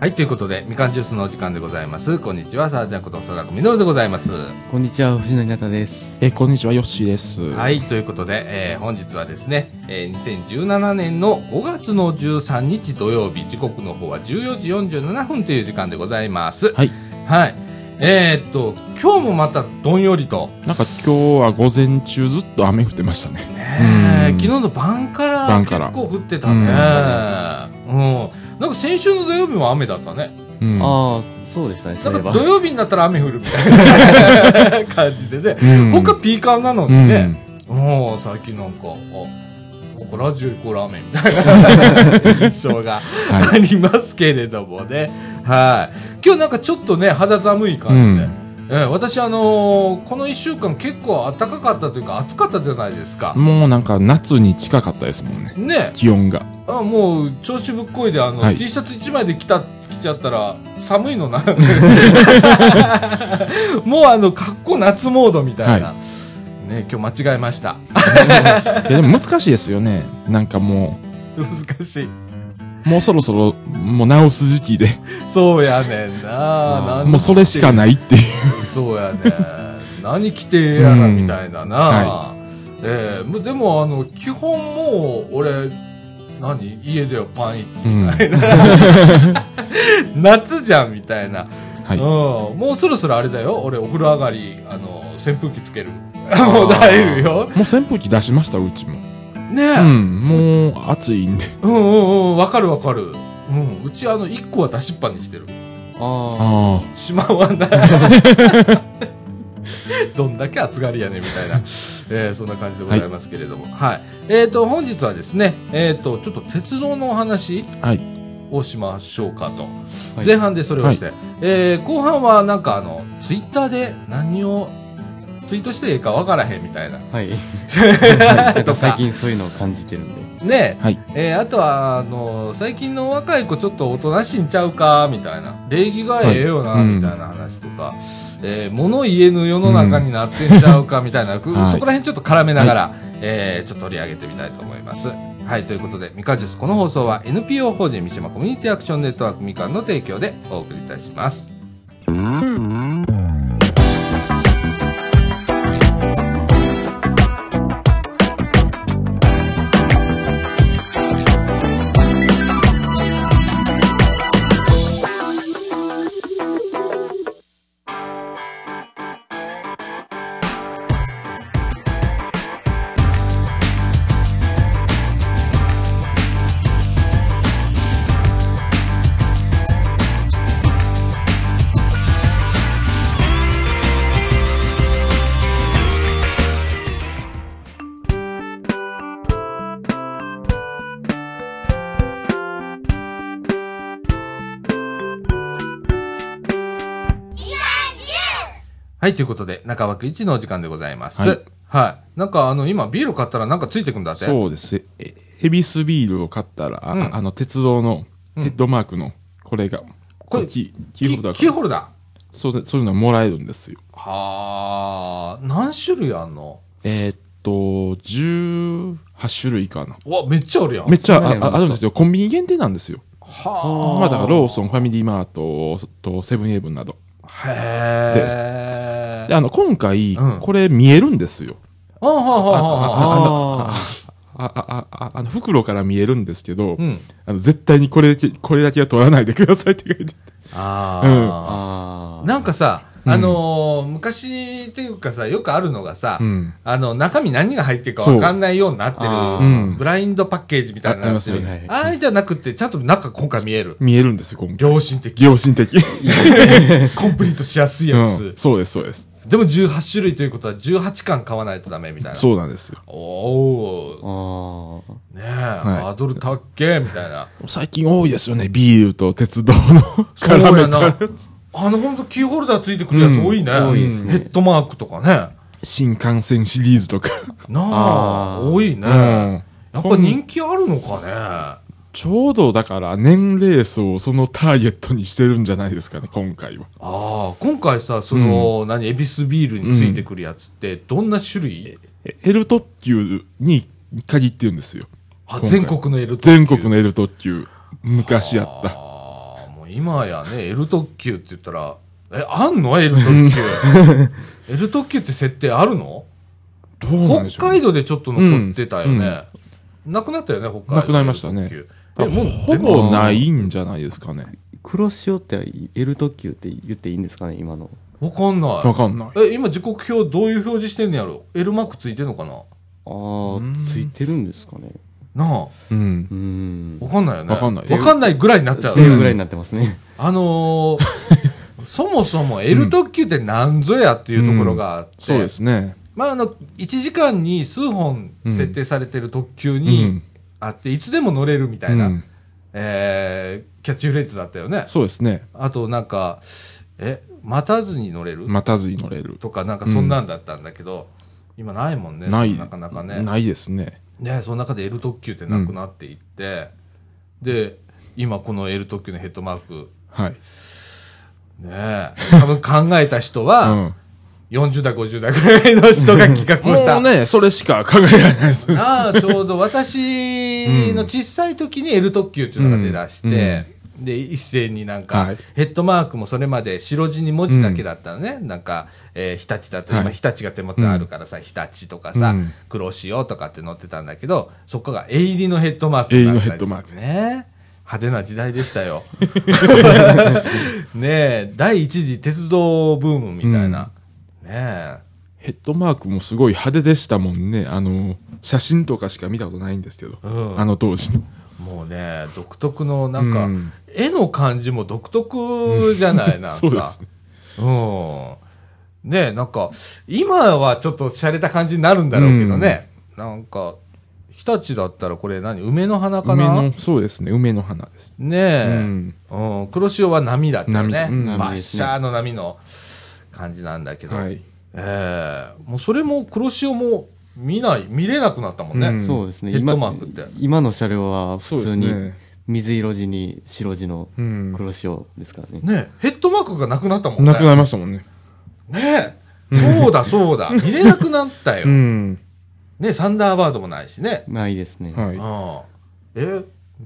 はい、ということで、みかんジュースのお時間でございます。こんにちは、さあちゃんこと佐々木みのるでございます。こんにちは、藤野稲です。えーこんにちは、ヨッシーです。はい、ということで、えー本日はですね、えー2017年の5月の13日土曜日、時刻の方は14時47分という時間でございます。はい。はい。えーっと、今日もまたどんよりと、なんか今日は午前中ずっと雨降ってましたね。ね昨日の晩から結晩から構降ってたね。うん。なんか先週の土曜日も雨だったね。うん。ああ、そうでしたね、なんか土。曜日になったら雨降るみたいな感じでね。うん他ピーカンなのうにね。う最近なんか、あ、ラジオイコール雨みたいな 印象があはい。りますけれどもね。はい。今日なんかちょっとね、肌寒い感じで。ええ私あのーこの一週間結構暖かかったというか暑かったじゃないですか。もうなんか夏に近かったですもんね。ね気温が。あもう調子ぶっこいであの、はい T シャツ1枚で着た着ちゃったら寒いのな もうあの格好夏モードみたいな、はね今日間違えました いやでも難しいですよね。なんかも 難しい。う、もうそろそろ、もう直す時期で、そうやねんな。なんでもうそれしかないっていう。そうやね。何着てええやらみたいなな。はええもうでもあの基本もう俺何？家ではパンイチみたいな、夏じゃんみたいな、はい。うん、もうそろそろあれだよ。俺お風呂上がりあの扇風機つける。もうだいぶよ。もう扇風機出しました、うちも。ね。え、うん。もう暑いんで。うんうんうん。わかるわかる、うん、うちあの1個は出しっぱにしてる。ああしまわない。どんだけ暑がりやねんみたいな、えーそんな感じでございますけれども、はい。えー、と本日はですね、えー、とちょっと鉄道のお話あ。はい。をしましょうかと、はい。前半でそれをして、えー後半はなんかあのツイッターで何をツイートしていいかわからへんみたいな。あ、はい。とか。最近そういうのを感じてるんで。ねはい。えーあとはあの最近の若い子ちょっとおとなしいんちゃうかみたいな。礼儀がええよな、はい。みたいな話とか、えー物言えぬ世の中になってんちゃうかみたいな、くはい。そこら辺ちょっと絡めながら、えーちょっと取り上げてみたいと思います。はい、ということで、みかんジュース、この放送は NPO 法人三島コミュニティアクションネットワークみかんの提供でお送りいたします。はい、ということで、中枠1のお時間でございます。ははいい。なんか、あの、今、ビール買ったらなんかついてくんだって？そうです。えヘビスビールを買ったら、あうんあの、鉄道のヘッドマークの、これが、これキキーホルダーキーかホルダー？そうで、そういうのもらえるんですよ。はあ、何種類あんの？えーっと、18種類かな。うわ、めっちゃあるやん。めっちゃあるんですか？ああるんですよ。コンビニ限定なんですよ。はまあだからローソン、ファミリーマートとセブンイレブンなど。あ。へえ。で、あの、今回、うんこれ見えるんですよ。あはははは。ああ、あ、あ、あの、袋から見えるんですけど、うん。あの、絶対にこれだけ、これだけは取らないでくださいって書いて。ああ。あ。なんかさ、あのー昔っていうかさ、よくあるのがさ、うん。あの、中身何が入ってるかわかんないようになってるブラインドパッケージみたいになってる。あああじゃなくて、ちゃんと中今回見える。見えるんですよ、今回。良心的。良心的。コンプリートしやすいうんやつ。そうです、そうです。でも18種類ということは18巻買わないとダメみたいな。そうなんですよ。おあー。ねえ、いハードルたっけみたいな。最近多いですよね、ビールと鉄道の絡めたやつ。あの、ほんとキーホルダーついてくるやつ多いね。うん多いですねヘッドマークとかね。新幹線シリーズとか。なあ、多いね。うんやっぱ人気あるのかね。ちょうどだから年齢層をそのターゲットにしてるんじゃないですかね、今回は。ああ、今回さ、その、何、エビスビールについてくるやつって、どんな種類、え L 特急に限ってるんですよ。全国の L 全国の L 特急。昔やった。ああ、もう今やね、L 特急って言ったら、え、あんの ?L 特急。L 特急って設定あるの？どうなんでしょう北海道でちょっと残ってたよね。なくなったよね、北海道。なくなりましたねもうほぼないんじゃないですかね。黒潮って L 特急って言っていいんですかね、今の。わかんない。わかんない。え、今時刻表どういう表示してんのやろ ?L マークついてんのかな？ああ、ついてるんですかね。なあ。うんう。ん。わかんないよね。わかんないわかんないぐらいになっちゃうって。いうぐらいになってますね。あのー そもそも L 特急って何ぞやっていうところがあって、そうですね。まあ、あの、1時間に数本設定されてる特急うにん。あって、いつでも乗れるみたいな、うんえーキャッチフレーズだったよね。そうですね。あと、なんか、え、待たずに乗れる、待たずに乗れる。とか、なんかそんなんだったんだけど、今ないもんね、ない。なかなかね。ないですね。ね、その中で L 特急ってなくなっていって、で、今この L 特急のヘッドマーク、はい。ね多分考えた人うは、ん。40代、50代ぐらいの人が企画をした。もうね、それしか考えられないです。ああ、ちょうど私の小さい時に L 特急っていうのが出だして、で、一斉になんか、はいヘッドマークもそれまで白地に文字だけだったのね。なんか、えー日立だったら、はい今日立が手元にあるからさ、日立とかさ、うん黒潮とかって載ってたんだけど、そこが絵入りのヘッドマークになったり絵入りのヘッドマークね。派手な時代でしたよ。ねえ、第一次鉄道ブームみたいな。ねえ。ヘッドマークもすごい派手でしたもんね。あの、写真とかしか見たことないんですけど。うんあの当時の。もうね、独特の、なんか、うん絵の感じも独特じゃない、なんか。そうですね。うん。ねなんか、今はちょっと洒落た感じになるんだろうけどね。なんか、日立だったらこれ何？梅の花かな？そうですね。梅の花です。ねえ、うんうん。黒潮は波だったよね。波うんバッシャーの波の感じなんだけど。はい。ええもうそれも黒潮も見ない、見れなくなったもんね。うんそうですね。ヘッド今マークって今の車両は普通に。水色地に白地のうん。黒潮ですからね。ねヘッドマークがなくなったもんね。なくなりましたもんね。ねえ。そうだそうだ。見れなくなったよ。うん。ねサンダーバードもないしね。ないですね。はい。ああえ、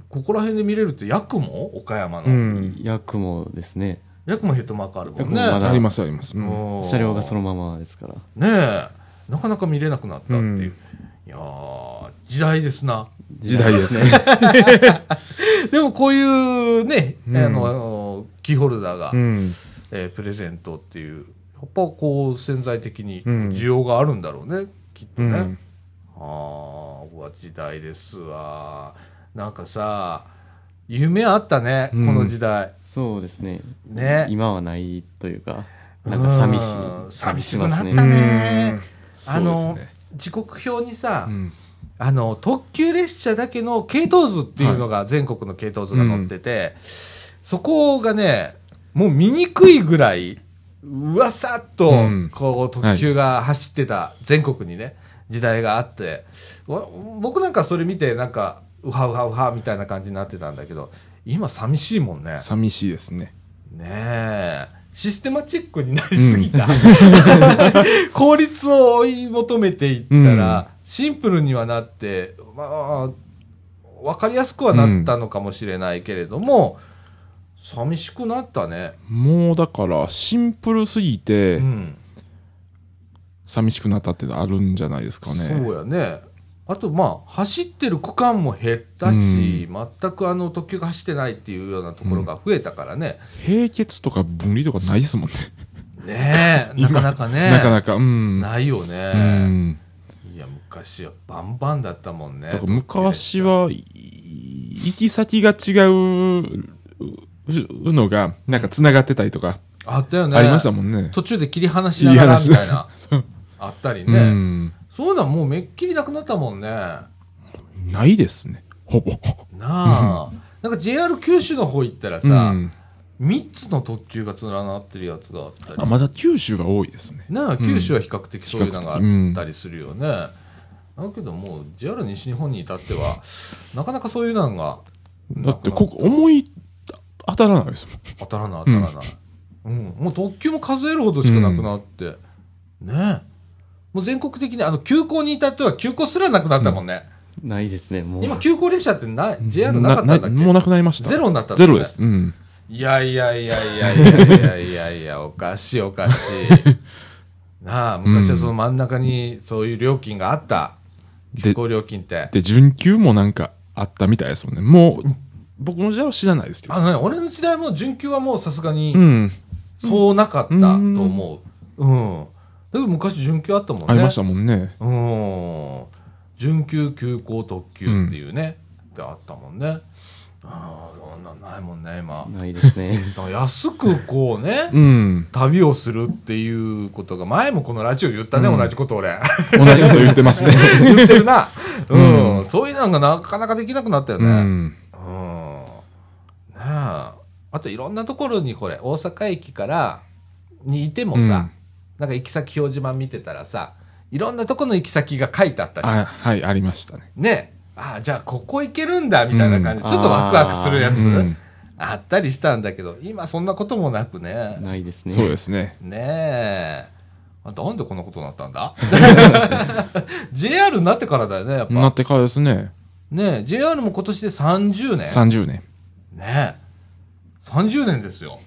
ここら辺で見れるって、ヤクモ？岡山の。うん。ヤクモですね。ヤクモヘッドマークあるもんね。ありますあります。う車両がそのままですから。ねえ。なかなか見れなくなったっていう。うんいやー時代ですな。時代ですね。でもこういうね、うんあの、キーホルダーが、うん。えープレゼントっていう、やっぱこう潜在的にうん需要があるんだろうね、きっとね。うん。ああ、時代ですわ。なんかさ、夢あったね、うんこの時代。そうですね。ね。今はないというか、なんか寂しいうん。寂し。くなったね。そうですね。時刻表にさ、うんあの、特急列車だけの系統図っていうのが、全国の系統図が載ってて、そこがね、もう見にくいぐらい、うわさっとうん、こう、特急が走ってた、全国にね、時代があって、わ僕なんかそれ見て、なんか、うはうはうはみたいな感じになってたんだけど、今寂しいもんね。寂しいですね。ねえ。システマチックになりすぎた。効率を追い求めていったら、シンプルにはなって、まあ、わかりやすくはなったのかもしれないけれども、寂しくなったね。もうだから、シンプルすぎうて、ん。寂しくなったってあるんじゃないですかね。そうやね。あと、まあ、走ってる区間も減ったし、全くあの特急が走ってないっていうようなところが増えたからね。並結とか分離とかないですもんね。ねえ、なかなかね。なかなか、うん。ないようね。ん。いや、昔はバンバンだったもんね。だから昔は、い行き先が違うのが、なんか繋がってたりとか、あったよね。ありましたもんね。途中で切り離しながらみたいな。あったりうね。ん。そういうのはもうめっきりなくなったもんね。なないですね。ほぼ。あ。なんか JR 九州の方行ったらうさ、ん。3つの特急が連なってるやつがあったりあ、。まだ九州が多いですね。なあ、九州は比較的そういうのがあったりするよね。だけどもう JR 西日本に至っては、なかなかそういうのがだって、ここ、思い当たらないですもん。当たらない当たらない。うん。もう特急も数えるほどしかなくなって。ねえ。もう全国的に、あの、急行に至っては急行すらなくなったもんね。ないですね、もう。今、急行列車ってない、JR なかったんだっけ？もうなくなりました。ゼロになったんだねゼロです。うん。いやいやいやいやいやいやいやいや、おかしいおかしい。なあ、昔はその真ん中にそういう料金があった。で出向料金って。で、準急もなんかあったみたいですもんね。もう、僕の時代は知らないですけど。あのね、俺の時代も準急はもうさすがにうん。そうなかったと思う。うん。だけど昔準急あったもんね。ありましたもんね。うん。準急、急行、特急っていうね。であったもんね。ああ、そんなんないもんね、今。ないですね。安くこうね、うん。旅をするっていうことが、前もこのラジオ言ったね、うん同じこと俺。同じこと言ってますね。言ってるな。うん。うんそういうのがなかなかできなくなったよね。うん。うん。ねえ。あといろんなところにこれ、大阪駅から、にいてもさ、うんなんか行き先表示板見てたらさ、いろんなところの行き先が書いてあったじゃん。あはい、ありましたね。ねえ。ああ、じゃあここ行けるんだ、みたいな感じで、うんちょっとワクワクするやつ、うんあったりしたんだけど、今そんなこともなくね。ないですね。そうですね。ねえ。あなんでこんなことになったんだ ?JR になってからだよね、やっぱ。なってからですね。ねえ、JR も今年で30年。30年。ねえ。30年ですよ。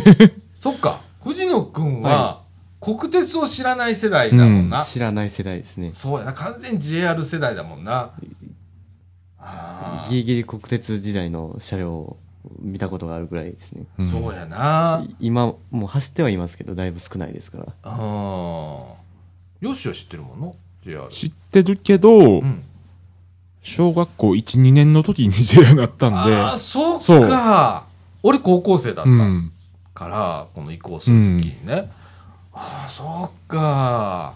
そっか。藤野くんは、国鉄を知らない世代だもんな。知らない世代ですね。そうやな。完全に JR 世代だもんな。あギリギリ国鉄時代の車両を見たことがあるぐらいですね。あ、んそうやな。今、もう走ってはいますけど、だいぶ少ないですから。ああ。よしは知ってるもんな。JR。知ってるけど、うん。小学校1、2年の時に JR になったんで、ああ、そうか。俺高校生だったうん。から、この移行するときにね。ああ、そっか。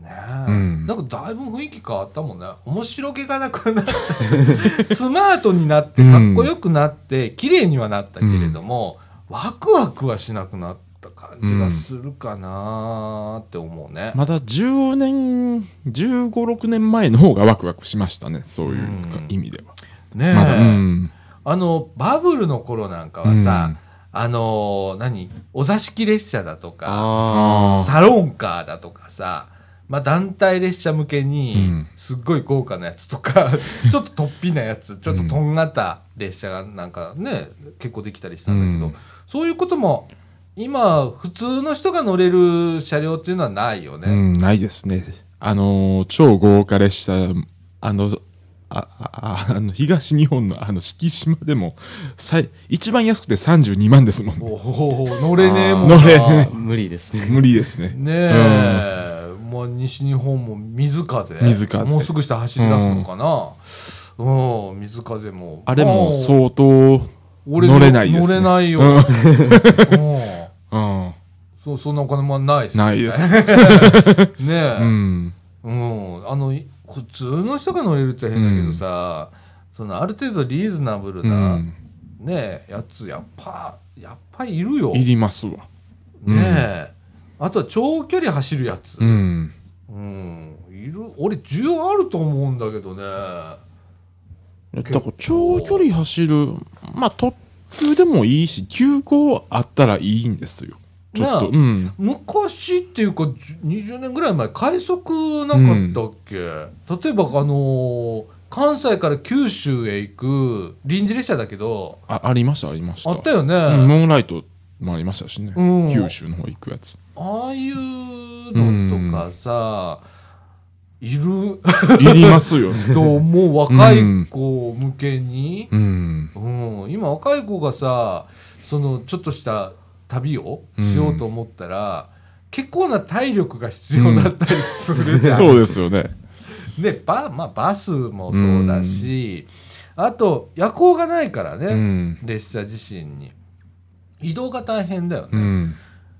ねえ、うんなんかだいぶ雰囲気変わったもんね。面白気がなくなって、スマートになって、かっこよくなって、綺麗にはなったけれども、ワクワクはしなくなった感じがするかなーって思うね。まだ10年、15、6年前の方がワクワクしましたね。そういううん意味では。ねえ、まだ、うん。あの、バブルの頃なんかはさ、あの、何？お座敷列車だとか、サロンカーだとかさ、まあ団体列車向けうにん、すっごい豪華なやつとか、ちょっと突飛なやつ、ちょっととんがった列車がなんかね、結構できたりしたんだけど、うんそういうことも、今、普通の人が乗れる車両っていうのはないようね。ん、ないですね。あのー、超豪華列車、あの、あ、あ、あの、東日本のあの、敷島でも、最、一番安くて32万ですもん。おお乗れねえもんな。乗れねあ、無理ですね。無理ですね。ねえ、もう西日本も水風。水風もうすぐ下走り出すのかな。うん、水風も。あれもう相当、俺乗れないですね乗れないよ。うんうんうん。そう、そんなお金もないっす。ないです。ねえ。ううん。ん。あの、い普通の人が乗れるって変だけどさ、そのある程度リーズナブルうな、ん。ねえ、やつ、やっぱ、やっぱいるよ。いりますわ。うんねえ。あとは長距離走るやつ。うん。うん。いる、俺需要あると思うんだけどね。だから長距離走る、まあ特急でもいいし、急行あったらいいんですよ。ちょっと、うん。昔っていうか、じゅ20年ぐらい前、快速なかったっけ、例えば、あのー関西から九州へ行く臨時列車だけど、あ、ありました、ありました。あったよね。うん、ムーンライトもありましたしね。うん九州の方行くやつ。ああいうのとかさ、いる？いりますよ。と思う若い子向けに、うん。うん、今若い子がさ、そのちょっとした旅をしようと思ったら、結構な体力が必要だったりするじゃん。そうですよね。でバ,、まあ、バスもそうだし、あと夜行がないからね、うん。列車自身に移動が大変だよね、うん。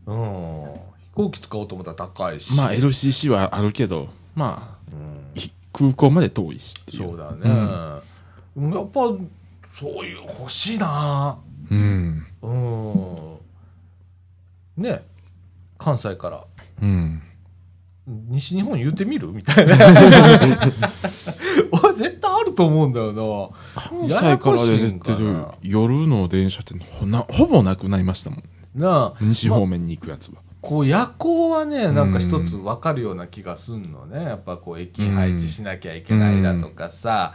うん飛行機使おうと思ったら高いしまあ LCC はあるけど、まあ、うんい空港まで遠いし。そうだね、やっぱそういう欲しいなうん。うんね関西から。うん。西日本言ってみる？みたいな。俺絶対あると思うんだよな。関西から出てややこしいんかるな夜の電車ってほなほぼなくなりましたもん。なあ。西方面に行くやつは。こう夜行はねなんか一つ分かるような気がすんのね。やっぱこう駅配置しなきゃいけないだとかさ、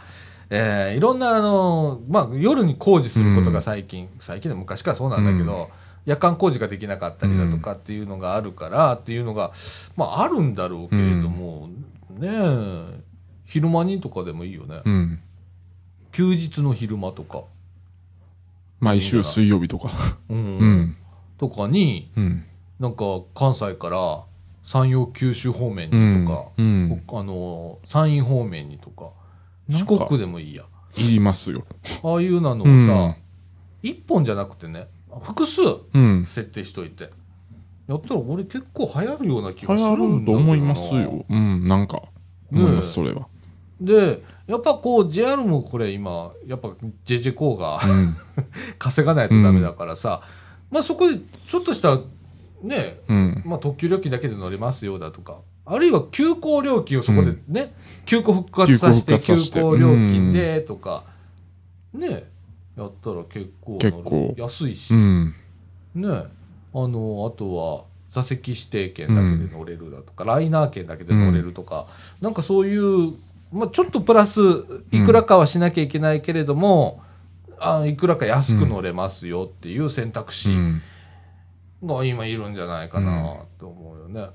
えーいろんな、あの、まあ、夜に工事することが最近、最近で昔からそうなんだけど、夜間工事ができなかったりだとかっていうのがあるからっていうのが、まあ、あるんだろうけれども、ねえ、昼間にとかでもいいよね。うん。休日の昼間とか、毎週水曜日とか。うんうん。とかに、うん。なんか関西から山陽九州方面うんにとか、うん。あの、山陰方面にとか、四国でもいいや。いりますよ。ああいうなのをうんさ、一、本じゃなくてね、複数うん。設定しといて。やったら俺結構流行るような気流がするんだと思いますよ。うん、なんか、思います、それは。で、やっぱこう JR もこれ今、やっぱ JJ コーがうん。稼がないとダメだからさ、まあそこでちょっとした、ね、うん。まあ特急料金だけで乗れますよだとか、あるいは急行料金をそこでね、急行復活させて、急行料金でとか、ね、やったら結構結構。安いし、うん。ね、あの、あとは座席指定券だけで乗れるだとか、ライナー券だけで乗れるとか、なんかそういう、まあちょっとプラス、いくらかはしなきゃいけないけれども、あいくらか安く乗れますよっていう選択肢うん。が今いるんじゃないかなと思うよね。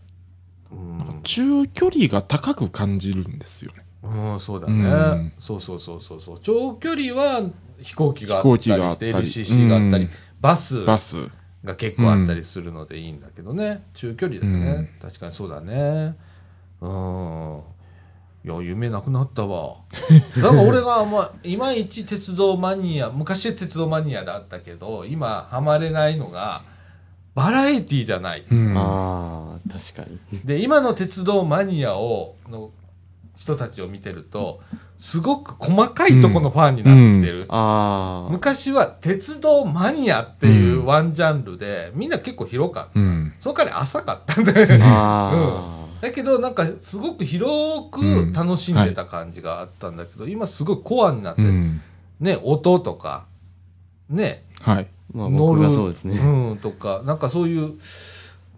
うん。中距離が高く感じるんですよね。うん、そうだね、うん。そうそうそうそうそう。長距離は飛行機があ飛行機ったりして、LCC があったり、うんバスバス。が結構あったりするのでいいんだけどね。中距離だね、確かにそうだね。うん。いや、夢なくなったわ。だから俺が、まあ、いまいち鉄道マニア、昔は鉄道マニアだったけど、今、ハマれないのが、バラエティじゃない。うん。ああ、確かに。で、今の鉄道マニアを、の人たちを見てると、すごく細かいとこのファンになってきてる。ああ。昔は鉄道マニアっていうワンジャンルで、みんな結構広かった。うん。その代わり浅かったんだよね。あだけど、なんかすごく広く楽しんでた感じがあったんだけど、今すごいコアになって、うん。ね、音とか、ね、はい。あ。まあ僕がそうですね。うん、とか、なんかそういう、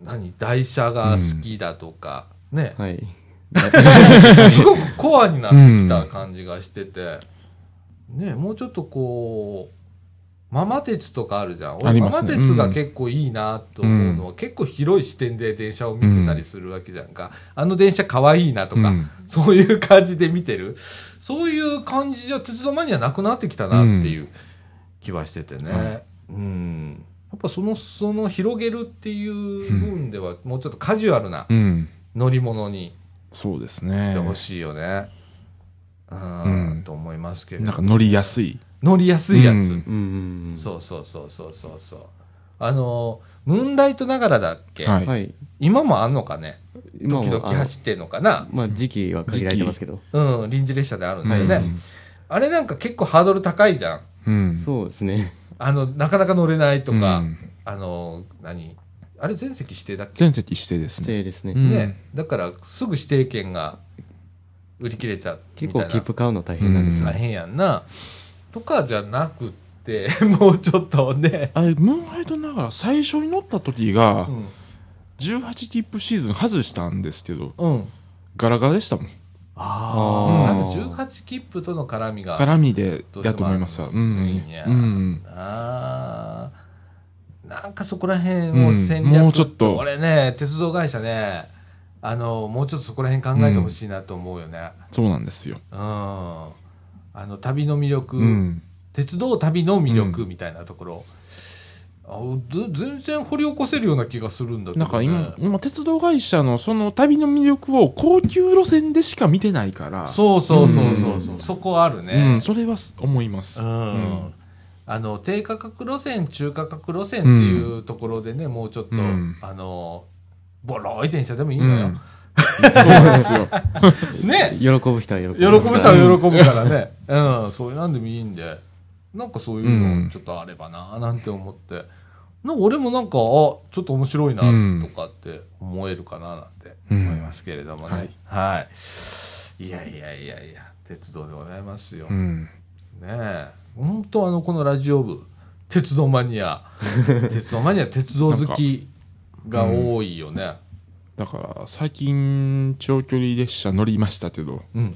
何、台車が好きだとか、ね、はい。すごくコアになってきた感じがしてて、ね、もうちょっとこう、ママ鉄とかあるじゃん。あ俺、ママりますね鉄が結構いいなと思うのは、結構広い視点で電車を見てたりするわけじゃんか。あの電車可愛いなとか、うんそういう感じで見てる。そういう感じじゃ鉄道マニアなくなってきたなっていう気はしててね。はうん。やっぱその、その広げるっていう部分では、もうちょっとカジュアルなうん。乗り物にそうですしねて。ほしいよね。うん、うんと思いますけれど。なんか乗りやすい。乗りやすいやつ。うんうんうんそうそうそうそうそうそう。あの、ムーンライトながらだっけ、はい。今もあんのかね？今時々あの走ってんのかな？まあ時期は限られてますけど。うん、臨時列車であるんだよね。うんあれなんか結構ハードル高いじゃん。うん。そうですね。あの、なかなか乗れないとか、うんあの、何？あれ全席指定だっけ？全席指定ですね。指定ですね。うんね。だからすぐ指定券が売り切れちゃうみ結たいな。構切符買うの大変なんですようん大変やんな。とかじゃなくって、もうちょっとね。あれ、ムーンライトながら最初に乗った時がう、ん。18切符シーズン外したんですけど、うん。ガラガラでしたもん。ああ、あーなんか18切符との絡みが。絡みでどうしてもやと思いますうんうん。ああ。なんかそこら辺を戦略、うんもうちょっと俺ね、鉄道会社ね、あの、もうちょっとそこら辺考えてほしいなと思うよね。そうなんですよ。うん。あの、旅の魅力、うん。鉄道旅の魅力みたいなところ、全然掘り起こせるような気がするんだけど、ね。なんか今、今鉄道会社のその旅の魅力を高級路線でしか見てないから、そうそうそうそうそう、そこあるうねん、。それは思います。うんうんあの低価格路線、中価格路線っていうところでね、もうちょっと、うんあのボロい電車でもいいうんのよ。そうですよ。ね喜ぶ人は喜ぶ。喜ぶ人は喜ぶからね。うん、そういうなんでもいいんで、なんかそういうのちょっとあればな、なんて思って。なんか俺もなんか、あ、ちょっと面白いな、うんとかって思えるかな、なんて思いますけれどもね。はい。い、やいやいやいや、鉄道でございますよ。うん。ねえ。本当あの、このラジオ部、鉄道マニア、鉄道マニア、鉄道好きが多いよね。だから、最近、長距離列車乗りましたけど、うん。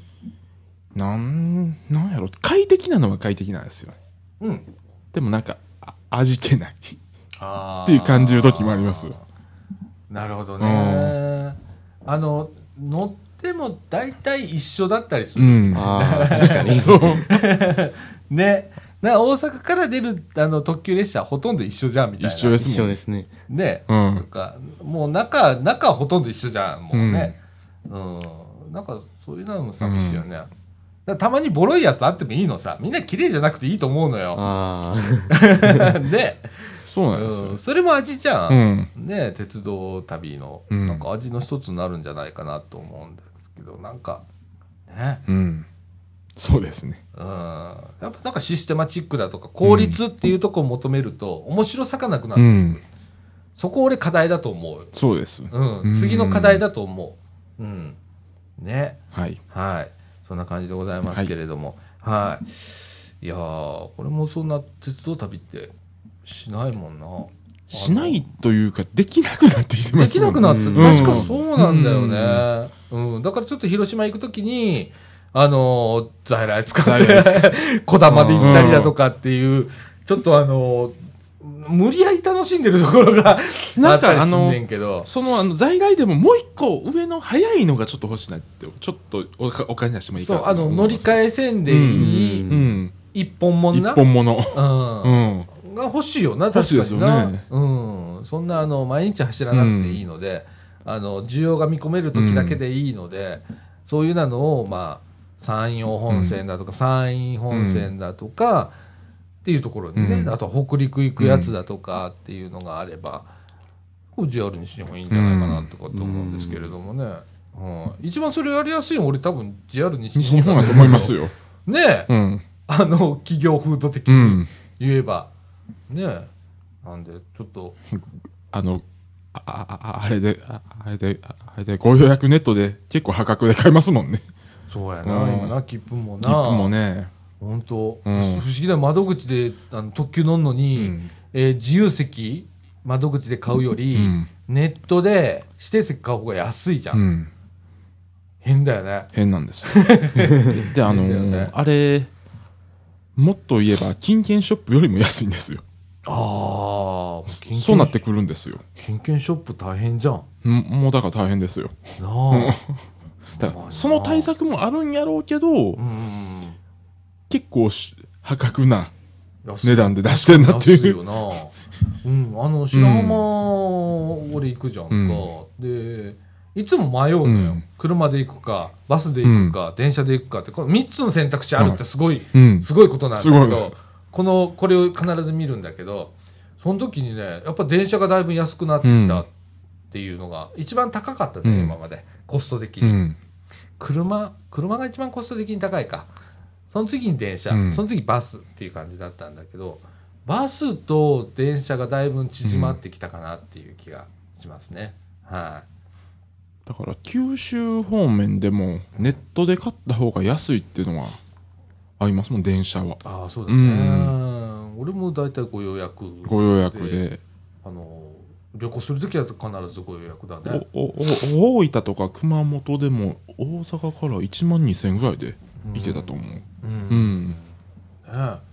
なん、なんやろ、快適なのは快適なんですよね。うん。でもなんか、あ味気ない。っていう感じる時もありますなるほどね。あの、乗っても大体一緒だったりする。うん。ああ、確かに。そう。ね。な大阪から出るあの特急列車ほとんど一緒じゃんみたいな。一緒です一緒ですね。ね。うんとか、もう中、中はほとんど一緒じゃん、もうね。うん。なんか、そういうのも寂しいよね。たまにボロいやつあってもいいのさ。みんな綺麗じゃなくていいと思うのよ。ああ、ね。そうなんですようん。それも味じゃ。うんん。ね鉄道旅の、うんなんか味の一つになるんじゃないかなと思うんですけど、なんか、ね。うん。そうですね。うん。やっぱなんかシステマチックだとか、効率っていうとこを求めると、面白さがなくなる。うん。そこ俺課題だと思う。そうです。うん。うん次の課題だと思う。うん。ね。はい。はい。そんな感じでございますけれども。はい。い、やー、これもそんな鉄道旅ってしないもんな。しないというか、できなくなってきてまですきもんなくなって、うん確かそうなんだよね。うん。だからちょっと広島行くときに、あのー在来使って小玉で行ったりだとかっていう、ちょっとあのー無理やり楽しんでるところが なんかあったりすんねんけど。その、あの、在来でももう一個上の早いのがちょっと欲しいなって、ちょっとおかお金出してもいいかそう、なあの、乗り換ええ線でいい、うんうん。一本もん一な。本物。うんうん。が欲しいよな、欲しいですよね確かになうん。そんな、あの、毎日走らなくていいので、あの、需要が見込める時だけでいいので、そういうなのを、まあ、山陽本線だとか、山陰本線だとか、っていうところにね、うんあと北陸行くやつだとかっていうのがあれば、こう JR 西日本いいんじゃないかなとかと思うんですけれどもね。うん、一番それやりやすいの俺多分 JR 西西日本だと思いますよ。ねえ、うん。あの、企業風土的にうん。言えば。ねえ。なんで、ちょっと、あの、あ、あ、ああれで、ああれで、ああれで、ご予約ネットで結構破格で買えますもんね。そうやな、うん今な、切符もな。切符もね。本当、うん不思議だよ窓口であの特急乗んのに、うんえー自由席、窓口で買うより、うんネットで指定席買う方が安いじゃん。うん。変だよね。変なんですよ。で、あの変だよねあれ、もっと言えば、金券ショップよりも安いんですよ。ああ、そうなってくるんですよ。金券ショップ大変じゃん。んもうだから大変ですよ。なあ。だからその対策もあるんやろうけど、うん。結構し破格な値段で出してんなっていう。よな。うん、あの、白浜、俺行くじゃんか。で、いつも迷うのよ、うん車で行くか、バスで行くか、電車で行くかって、この3つの選択肢あるってすごい、うん。すごいことなんだけすごいど、この、これを必ず見るんだけど、その時にね、やっぱ電車がだいぶ安くなってきたっていうのが、一番高かったね、うん今まで。コスト的に。うん。車、車が一番コスト的に高いか。その次に電車、うんその次バスっていう感じだったんだけど、バスと電車がだいぶ縮まってきたかなっていう気がしますね。はだから、九州方面でもネットで買った方が安いっていうのはありますもん、電車は。い。ああ、そうだね。俺も大体ご予約。ご予約で。あの、旅行するときは必ずご予約だね。おおお大分とか熊本でも大阪から1万2000円ぐらいで行けたと思う。うん。うねん。え。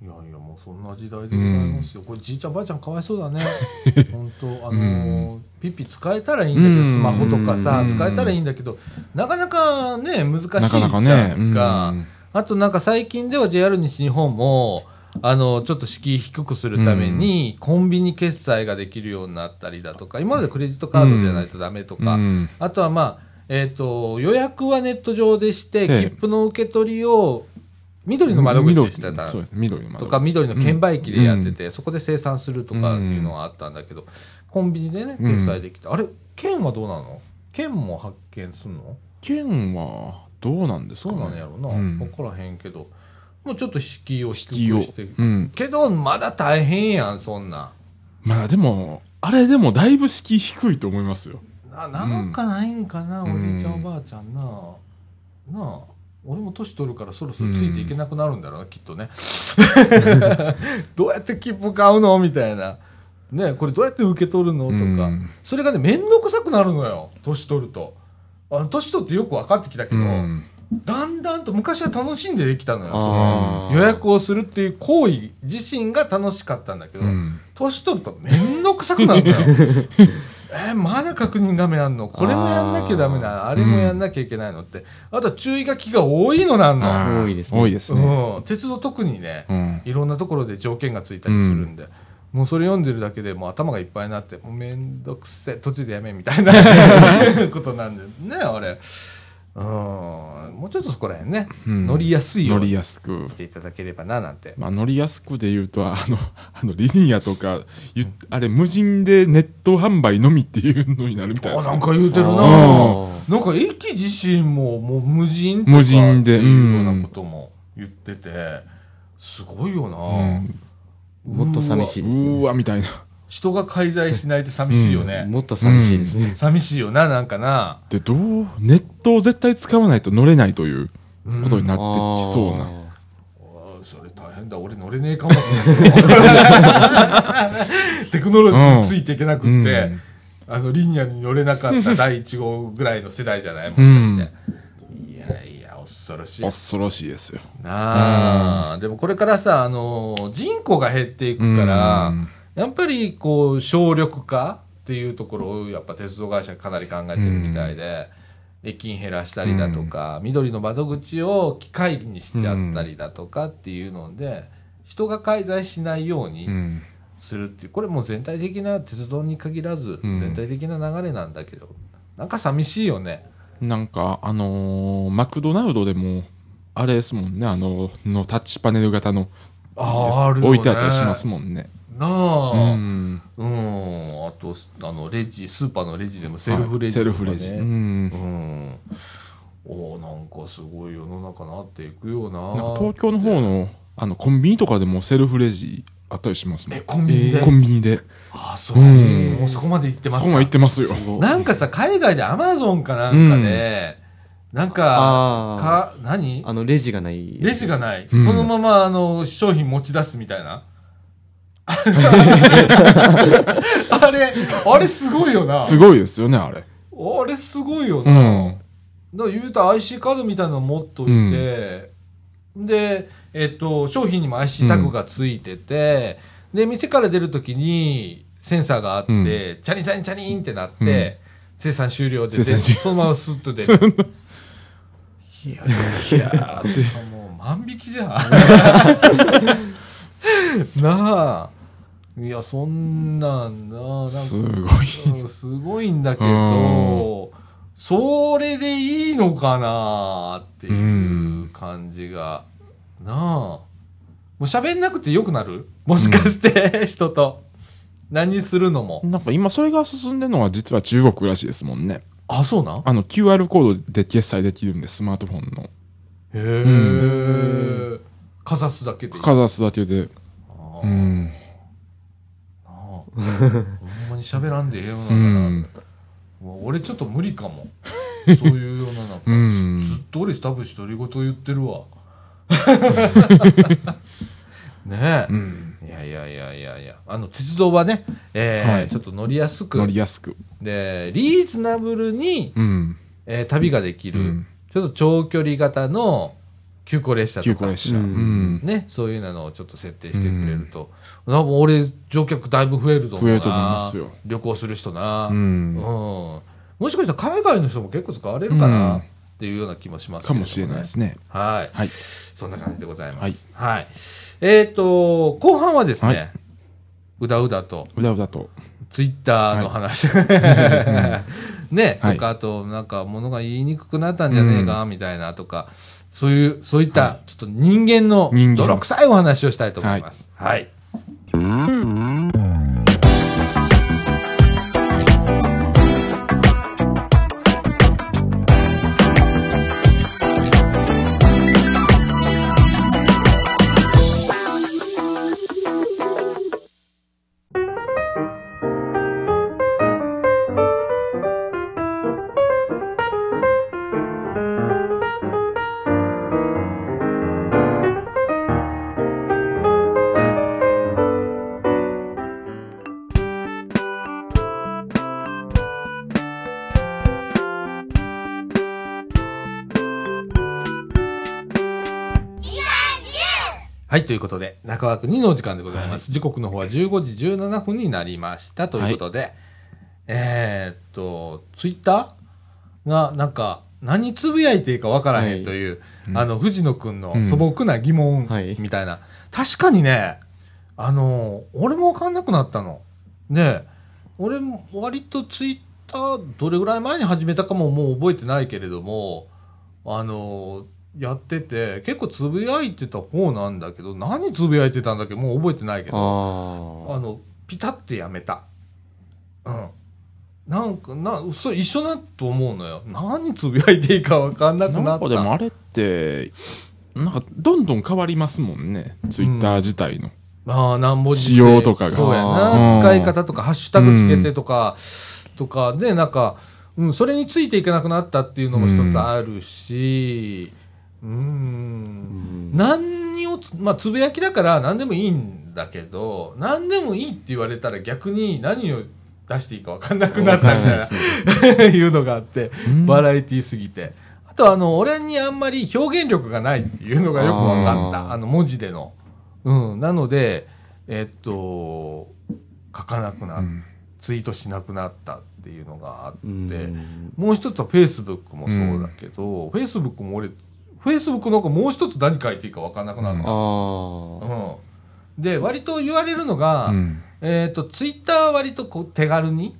いやいや、もうそんな時代でございますよ。これじいちゃんばあちゃんかわいそうだね。本当あのーピッピ使えたらいいんだけど、うんスマホとかさ、うん使えたらいいんだけど、なかなかね、難しいじゃんなかなかね。うんあとなんか最近では JR 西日本も、あの、ちょっと敷居低くするために、コンビニ決済ができるようになったりだとか、今までクレジットカードじゃないとダメとか、うん。あとはまあ、えっ、と、予約はネット上でして、で切符の受け取りを緑の窓口でしてたとか、緑の券売機でやってて、そこで生産するとかうんいうのはあったんだけど、コンビニでね、うん。決済できて、あれ、券はどうなの？券も発見すんの？県はどうなんですかねそうなんやろな。うんわからへんけど、もうちょっと敷居を低く敷居をして。うんけど、まだ大変やん、そんな。まあでもあれでもだいぶ敷居低いと思いますよな、なんかないんかな、うんおじいちゃんおばあちゃんな。なあ。俺も年取るからそろそろついていけなくなるんだろうな、きっとね。どうやって切符買うのみたいな。ねこれどうやって受け取るのとか。うんそれがね、めんどくさくなるのよ。年取ると。あの年取ってよく分かってきたけど、うんだんだんと昔は楽しんでできたのよ。そあのー予約をするっていう行為自身が楽しかったんだけど、うん。年取るとめんどくさくなるのよ。えーまだ確認画面あんの？これもやんなきゃダメなあれもやんなきゃいけないのって。あとは注意書きが多いのなんの。あー多いですね多いですね。うん。鉄道特にね、うん。いろんなところで条件がついたりするんで、もうそれ読んでるだけでもう頭がいっぱいになって、もうめんどくせえ、途中でやめみたいな ことなんでね、あれ。うん。もうちょっとそこら辺ね、うん乗りやすいよう乗りにやすくし。ていただければな、なんて。まあ、乗りやすくで言うと、あの、あの、リニアとか、ゆあれ、無人でネット販売のみっていうのになるみたいであ。なんか言うてるな。なんか駅自身ももう無人とか無人でっていうようなことも言ってて、すごいよな、うんもっと寂しいですうーわ、みたいな。人が介在しないって寂しいよね。もっと寂しいですね。寂しいよな、なんかな。で、どう、ネットを絶対使わないと乗れないということになってきそうな。あーそれ大変だ。俺乗れねえかもしれない。テクノロジーについていけなくって、うんあの、リニアに乗れなかった第1号ぐらいの世代じゃない？もしかして。恐ろしい。恐ろしいですよ。なあ、でもこれからさ、あのー人口が減っていくから、うんやっぱりこう、省力化っていうところを、やっぱ鉄道会社かなり考えてるみたいで、駅員減らしたりだとか、緑の窓口を機械にしちゃったりだとかっていうので、人が介在しないようにうん。するっていう、これもう全体的な鉄道に限らず、うん全体的な流れなんだけど、なんか寂しいよね。なんか、あのーマクドナルドでも、あれですもんね、あの、のタッチパネル型のああ置いてあったりしますもんね。なあ、うん。うん、あと、あの、レジ、スーパーのレジでもセルフレジとか、ねセルフレジ。うん。うん。おーなんかすごい世の中なっていくよな。なんか東京の方の、あの、コンビニとかでもセルフレジあったりしますもんえ、。コンビニで、コンビニで。あ、そう、うんもうそこまで行ってますか？そこまで行ってますよ。なんかさ、海外でアマゾンかなんかで、なんか、か、何？あの、レジがない。レジがない、うんそのまま、あの、商品持ち出すみたいな。あれ、あれすごいよな。すごいですよね、あれ。あれすごいような。ん。だから言うたら IC カードみたいなの持っといて、で、えっと、商品にも IC タグがついてて、で、店から出るときにセンサーがあって、うんチャリンチャリンチャリンってなって、生産終了で、そのままスッと出る。いやいやいや、もう万引きじゃん。なあ。いや、そんなんな、なんかすごい。うんすごいんだけど、それでいいのかなっていう感じが。なあ。もう喋んなくてよくなる？もしかして、人と。何するのも。なんか今それが進んでるのは実は中国らしいですもんね。あ、そうなん？あの QR コードで決済できるんで、スマートフォンの。へえ。かざすだけで。かざすだけで。うん。なあほんまに喋らんでええようなうん俺ちょっと無理かも。そういう世の中。うんずっと俺多分独り言言ってるわ。ねえ。うん。いやいやいやいやいや。あの、鉄道はね、えーはいちょっと乗りやすく乗、りやすく。で、リーズナブルに、うん。えー旅ができる、うんちょっと長距離型の急行列車とか。急行列車。ううんん。ね、そういうのをちょっと設定してくれると。なんか俺、乗客だいぶ増えると思うな。増えると思いますよ旅行する人な。ううんん。もしかしたら海外の人も結構使われるかうんなっていうような気もしますねかもしれないですね。はい。はい。そんな感じでございます。はい。えっ、と、後半はですね、はいうだうだと、うだうだと。ツイッターの話、ね、はいとか、あと、なんか、物が言いにくくなったんじゃねえか、みたいなとか、そういう、そういった、ちょっと人間の泥臭いお話をしたいと思います。はい。はい、ということで、中枠2のお時間でございます。時刻の方は15時17分になりました。ということで、えーっと、ツイッター？が、なんか、何つぶやいていいかわからへんという、あの、藤野くんの素朴な疑問はいみたいな。確かにね、あの、俺もわかんなくなったの。ね俺も割とツイッター、どれぐらい前に始めたかももう覚えてないけれども、あの、やってて、結構つぶやいてた方なんだけど、何つぶやいてたんだっけもう覚えてないけど、ああの、ピタってやめた。うん。なんか、な、そう、一緒だと思うのよ。何つぶやいていいか分かんなくなった。なんかでもあれって、なんかどんどん変わりますもんね、ツイッター自体の。ああ、何文字仕様とかがそうやうな。ん使い方とか、ハッシュタグつけてとか、とかで、なんか、うん、それについていけなくなったっていうのも一つあるし、うーん、何を、まあ、つぶやきだから何でもいいんだけど、何でもいいって言われたら逆に何を出していいか分かんなくなったみたいな、いうのがあって、バラエティーすぎて。あと、あの、俺にあんまり表現力がないっていうのがよく分かった。あの、文字での。うん。なので、えっと、書かなくなっうんツイートしなくなったっていうのがあって、うんもう一つはフェイスブックもそうだけど、フェイスブックも俺、フェイスブックなんかもう一つ何書いていいか分かんなくなった。ああうん。で、割と言われるのが、うんえっ、と、ツイッターは割とこう手軽に、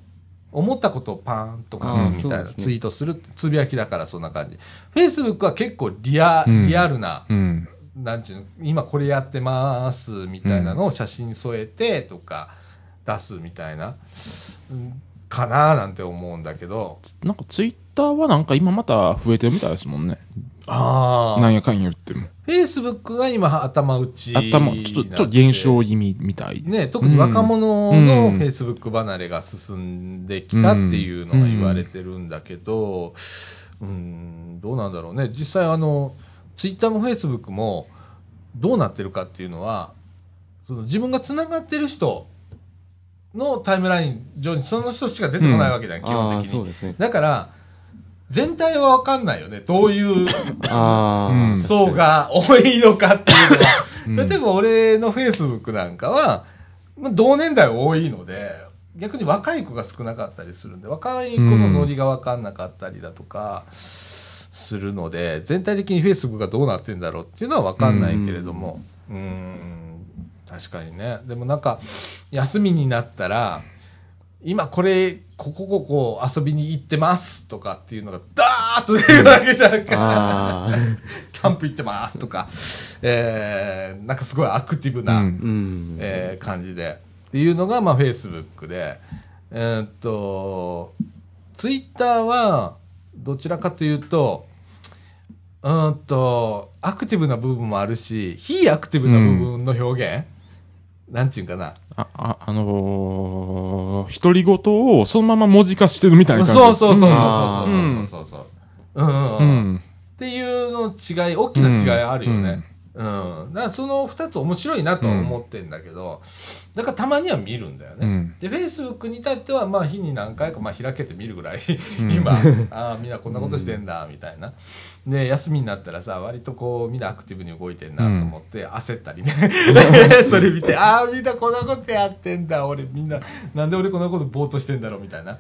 思ったことをパーンと書くみたいな、ツイートする、つぶやきだからそんな感じ。フェイスブックは結構リア、うんリアルな、うん。なんていうの、今これやってますみたいなのを写真に添えてとか出すみたいな、うんかななんて思うんだけど。なんかツイッターはなんか今また増えてるみたいですもんね。あなんやかんや言っても。フェイスブックが今頭打ち頭、ちょっと、ちょっと減少気味みたい。ね、特に若者うんのうんフェイスブック離れが進んできたっていうのが言われてるんだけど、うん、どうなんだろうね。実際あの、ツイッターもフェイスブックもどうなってるかっていうのは、その自分が繋がってる人のタイムライン上にその人しか出てこないわけだよ、基あ本的に。あそうですねだから、全体はわかんないよね。どういう 層が多いのかっていうのは、例えば俺のフェイスブックなんかは、まあ同年代多いので、逆に若い子が少なかったりするんで、若い子のノリが分かんなかったりだとか、するので、全体的にフェイスブックがどうなってんだろうっていうのは分かんないけれども、うーん、確かにね。でもなんか、休みになったら、今これ、ここここ遊びに行ってますとかっていうのがダーッと出るわけじゃんか。ああキャンプ行ってますとか、えー、なんかすごいアクティブな、うん。うん。えー感じで。っていうのが、まあ、Facebook で、えーっと、Twitter は、どちらかというと、うーんと、アクティブな部分もあるし、非アクティブな部分の表現、なんていうかな？あ、あ、あのー、独り言をそのまま文字化してるみたいな感じ。そうそうそうそうあそうーそうそうそう。うんうんううん。ん。っていうの違い、大きな違いあるよね。うん。だからその二つ面白いなとは思ってんだけど、だからたまには見るんだよね。うんで、Facebook に至っては、まあ日に何回か、まあ開けて見るぐらい、今、ああ、みんなこんなことしてんだ、みたいな。で、休みになったらさ、割とこう、みんなアクティブに動いてんなと思って、焦ったりね。それ見て、ああ、みんなこんなことやってんだ、俺、みんな、なんで俺こんなことぼーっとしてんだろう、みたいな、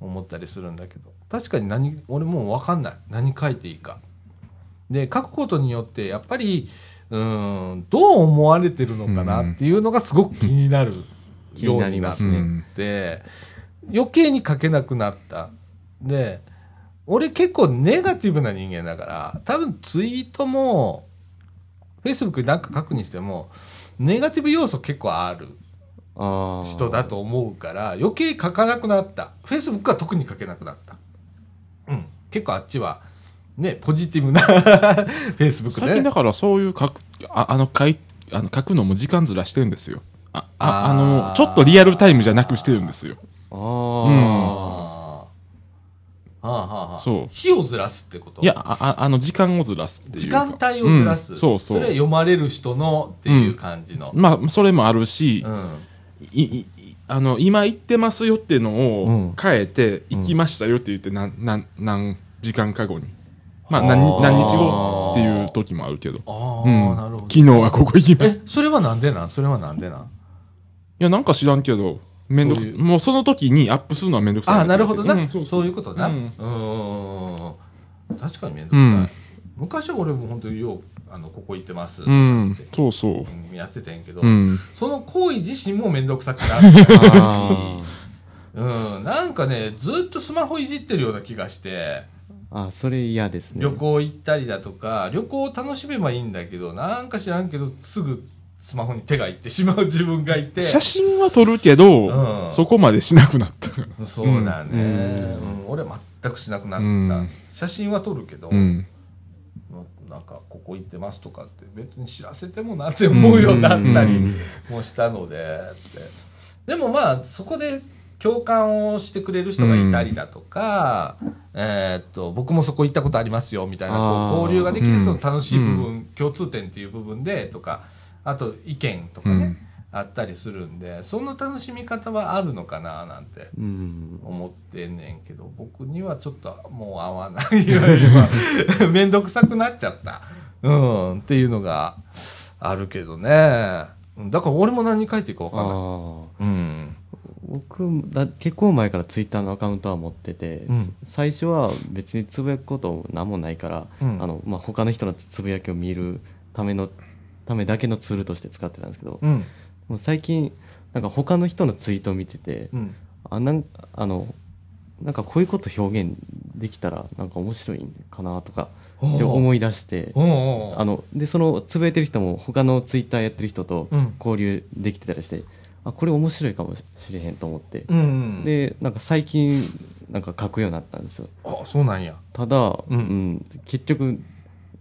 思ったりするんだけど。確かに何、俺もうわかんない。何書いていいか。で、書くことによって、やっぱり、うーん、どう思われてるのかなっていうのがすごく気になる気になりますねようになって、余計に書けなくなった。で、俺結構ネガティブな人間だから、多分ツイートも、Facebook になんか書くにしても、ネガティブ要素結構ある人だと思うから、余計書かなくなった。Facebook は特に書けなくなった。うん。結構あっちは、ね、ポジティブな Facebook で最近だ。からそういう書く、ああの、書い、あの書くのも時間ずらしてるんですよ。あ、ああの、ちょっとリアルタイムじゃなくしてるんですよ。あああ。はあはあはあ。そう日をずらすってこと？いや、あ、ああの、時間をずらすっていう時か。間帯をずらす。うんそうそう。れは読まれる人のっていう感じの。まあ、それもあるし、うん。いいあの今行ってますよっていうのうんを変えて、行きましたよって言って何何何時間か後にまあ何何日後っていう時もあるけどあなるほど。昨日はここ行きました。いえ、それはなんでなん？それはなんでなん？や、なんか知らんけど、めんどくそうもうその時にアップするのはめんどくさいああ、なるほどな。うんそうそういうことな。ううん。確かにめんどくさい。うん昔は俺も本当によう、あの、ここ行ってます。うん、そうそう。うんやってたんやけど、うん。その行為自身もめんどくさくなって あうん、なんかね、ずっとスマホいじってるような気がして、あ、それ嫌ですね。旅行行ったりだとか、旅行を楽しめばいいんだけど、なんか知らんけど、すぐスマホに手がいってしまう自分がいて。写真は撮るけど、うんそこまでしなくなったから。そうだね。ううんん、俺は全くしなくなった。うん写真は撮るけど、うん。なんかここ行ってますとかって別に知らせてもなって思うようになったりもしたのででもまあそこで共感をしてくれる人がいたりだとか、えーっと僕もそこ行ったことありますよみたいなこう交流ができる人の楽しい部分、う共通点っていう部分でとかあと意見とかね、あったりするんでその楽しみ方はあるのかななんてうん。思ってんねんけど僕にはちょっともう合わないよりは 面倒くさくなっちゃった、うん、っていうのがあるけどね。うんだから俺も何書いていいか分かんない。うん、僕だ結構前からツイッターのアカウントは持ってて、うん。最初は別につぶやくこと何もないから、うん。あのまあ、他の人のつぶやきを見るためのためだけのツールとして使ってたんですけど、うん。もう最近なんか他の人のツイートを見てて、うん。あなんあのなんかこういうこと表現できたらなんか面白いんかなとかって思い出してあのでそのつぶやいてる人も他のツイッターやってる人とうん。交流できてたりして、あこれ面白いかもしれへんと思って、うんうん。でなんか最近なんか書くようになったんですよ。あそうなんや。ただ、ううんん結局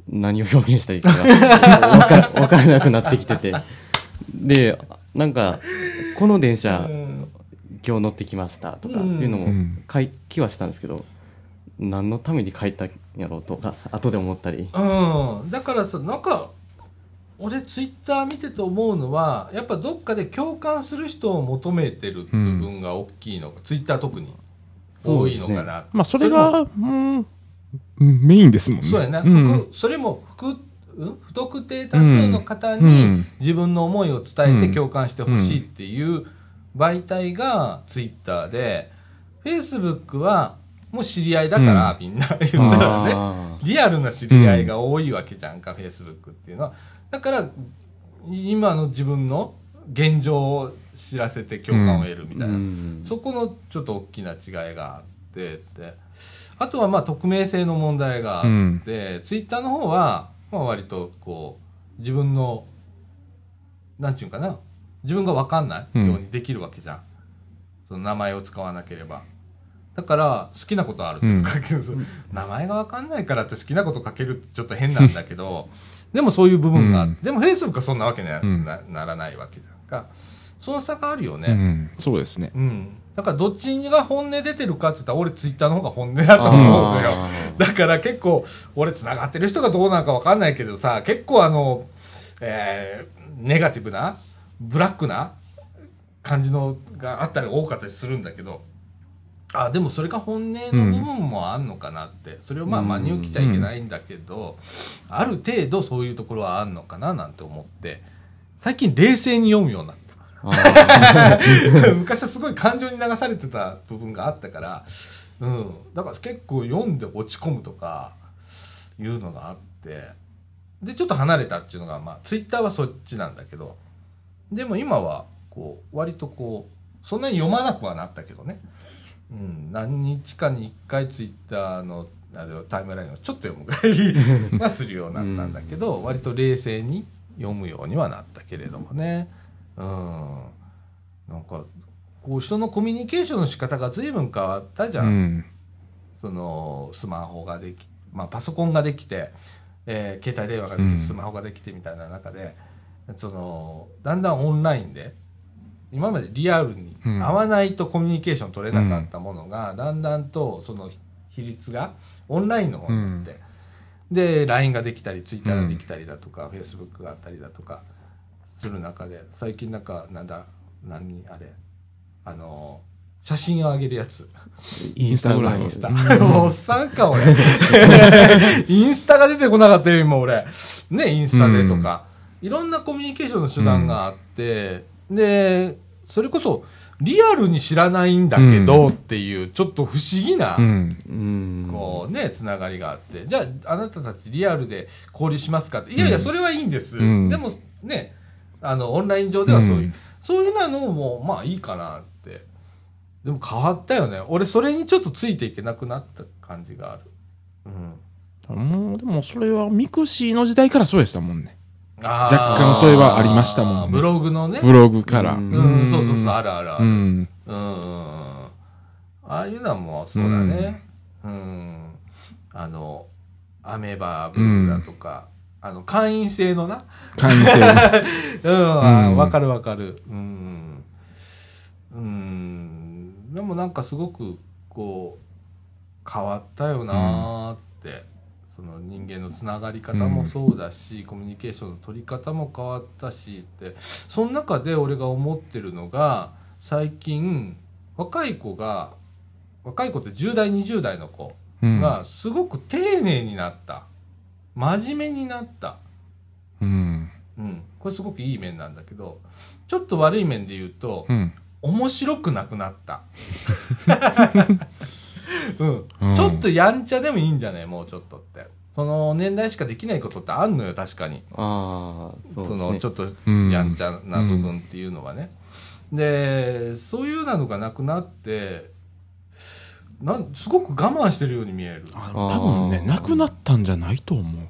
何を表現したらいいかが分からなくなってきてて。でなんかこの電車うん今日乗ってきましたとかってうんいうのもうん。書きはしたんですけど何のために書いたんやろうとか後で思ったり。うん、だからさなんか俺ツイッター見てて思うのはやっぱどっかで共感する人を求めてる部分が大きいのが、ツイッター特に。多いのかな、まあ、それが、うん、メインですもんね。そうやな、うん。不それも不うん？不特定多数の方にうん。自分の思いを伝えてうん。共感してほしいっていう媒体がツイッターで、フェイスブックはもう知り合いだから、みんな言ったらね。あリアルな知り合いが多いわけじゃんか、フェイスブックっていうのは。だから、今の自分の現状を知らせて共感を得るみたいな。うん。そこのちょっと大きな違いがあってって。あとはまあ匿名性の問題があって、ツイッターの方は、まあ割とこう、自分の、なんちゅうかな、自分がわかんないようにできるわけじゃん。その名前を使わなければ。だから、好きなことあるって書ける、名前がわかんないからって好きなこと書けるってちょっと変なんだけど、でもそういう部分があって、うんでも Facebook はそんなわけにはうんな,、ならないわけじゃんか。その差があるようね。ん、そうですね。うん。だからどっちが本音出てるかって言ったら俺ツイッターの方が本音だと思うのよ。だから結構俺繋がってる人がどうなのかわかんないけどさ、結構あの、えー、ネガティブな、ブラックな感じのがあったり多かったりするんだけど、あ、でもそれが本音の部分もあんのかなって、それをまあうん。真に受けちゃいけないんだけど、ある程度そういうところはあんのかななんて思って、最近冷静に読むようになった。昔はすごい感情に流されてた部分があったから、うん、だから結構読んで落ち込むとかいうのがあってでちょっと離れたっていうのがまあツイッターはそっちなんだけどでも今はこう割とこうそんなに読まなくはなったけどね、うん、何日かに1回ツイッターのあれタイムラインをちょっと読むぐらいはするようになったんだけど、割と冷静に読むようにはなったけれどもね。うん。なんかこう人のコミュニケーションの仕方が随分変わったじゃん、うん。そのスマホができ、まあ、パソコンができて、えー携帯電話ができてうん。スマホができてみたいな中で、そのだんだんオンラインで今までリアルにうん。会わないとコミュニケーション取れなかったものが、だんだんとその比率がオンラインの方になって、で LINE ができたり Twitter ができたりだとか、Facebook があったりだとかする中で最近なんかなんだ何あれあの写真を上げるやつ。インスタグラム。インスタ。おっさんか、俺。インスタが出てこなかったよ、今俺。ね、インスタでとか。いろんなコミュニケーションの手段があって、で、それこそ、リアルに知らないんだけどっていう、ちょっと不思議な。こうね、つながりがあって、じゃあ、あなたたちリアルで交流しますかって、いやいや、うんそれはいいんです。うんでも、ね、あの、オンライン上ではそういう、うんそういうのも、まあいいかなって。でも変わったよね。俺、それにちょっとついていけなくなった感じがある。うん。もう、でもそれは mixi の時代からそうでしたもんね。若干それはありましたもんねブログのね。ブログから。うんうん、そうそうそう、あるあるある。ううん。ん。ああいうのはもう、そうだね。うん。あの、アメーバブログだとか、あの、会員制のな。会員制の。うん、わかるわかる。うん。うん。でもなんかすごく、こう、変わったよなーって。その人間のつながり方もそうだし、コミュニケーションの取り方も変わったしって。その中で俺が思ってるのが、最近、若い子が、若い子って10代、20代の子うん。が、すごく丁寧になった。真面目になった。うん。うん、これすごくいい面なんだけどちょっと悪い面で言うと、うん。面白くなくなった、うん。うん。ちょっとやんちゃでもいいんじゃない？もうちょっとって。その年代しかできないことってあんのよ確かに。ああ、そうですね。のちょっとうん。やんちゃな部分っていうのはね、でそういうなのがなくなってなんすごく我慢してるように見える、あの多分ね、なくなったんじゃないと思う。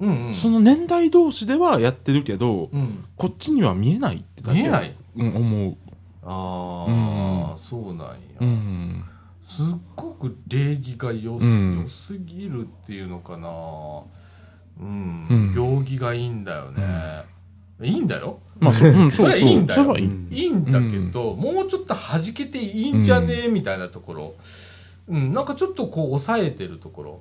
うんうん。その年代同士ではやってるけど、うん、こっちには見えないってだけ見えない？うん、思う。ああ、うん。そうなんや、うん。すっごく礼儀が良す,、うん。良すぎるっていうのかな。うん、うん。行儀がいいんだよね、いいんだよ。まあ、そ,、うん、それはいいんだよ。それはいい。うん。いいんだけど、もうちょっと弾けていいんじゃねえ？みたいなところ、うん、なんかちょっとこう抑えてるところ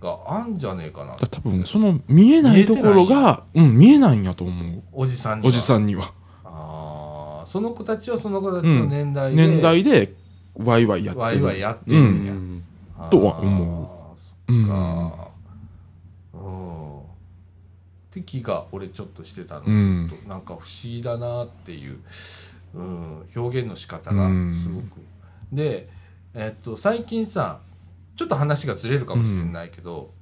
があんじゃねえかなだ多分、その見えないところが、うん、見えないんやと思う。おじさんにはおじさんには。ああその子たちはその子たちの年代で、年代で、ワイワイやってる。ワイワイやってるうんや、ん。とは思う。うん。かうん。って気が俺ちょっとしてたの、うんちょっとなんか不思議だなっていう、うん、表現の仕方がすごく。で、えっと、最近さ、ちょっと話がずれるかもしれないけど、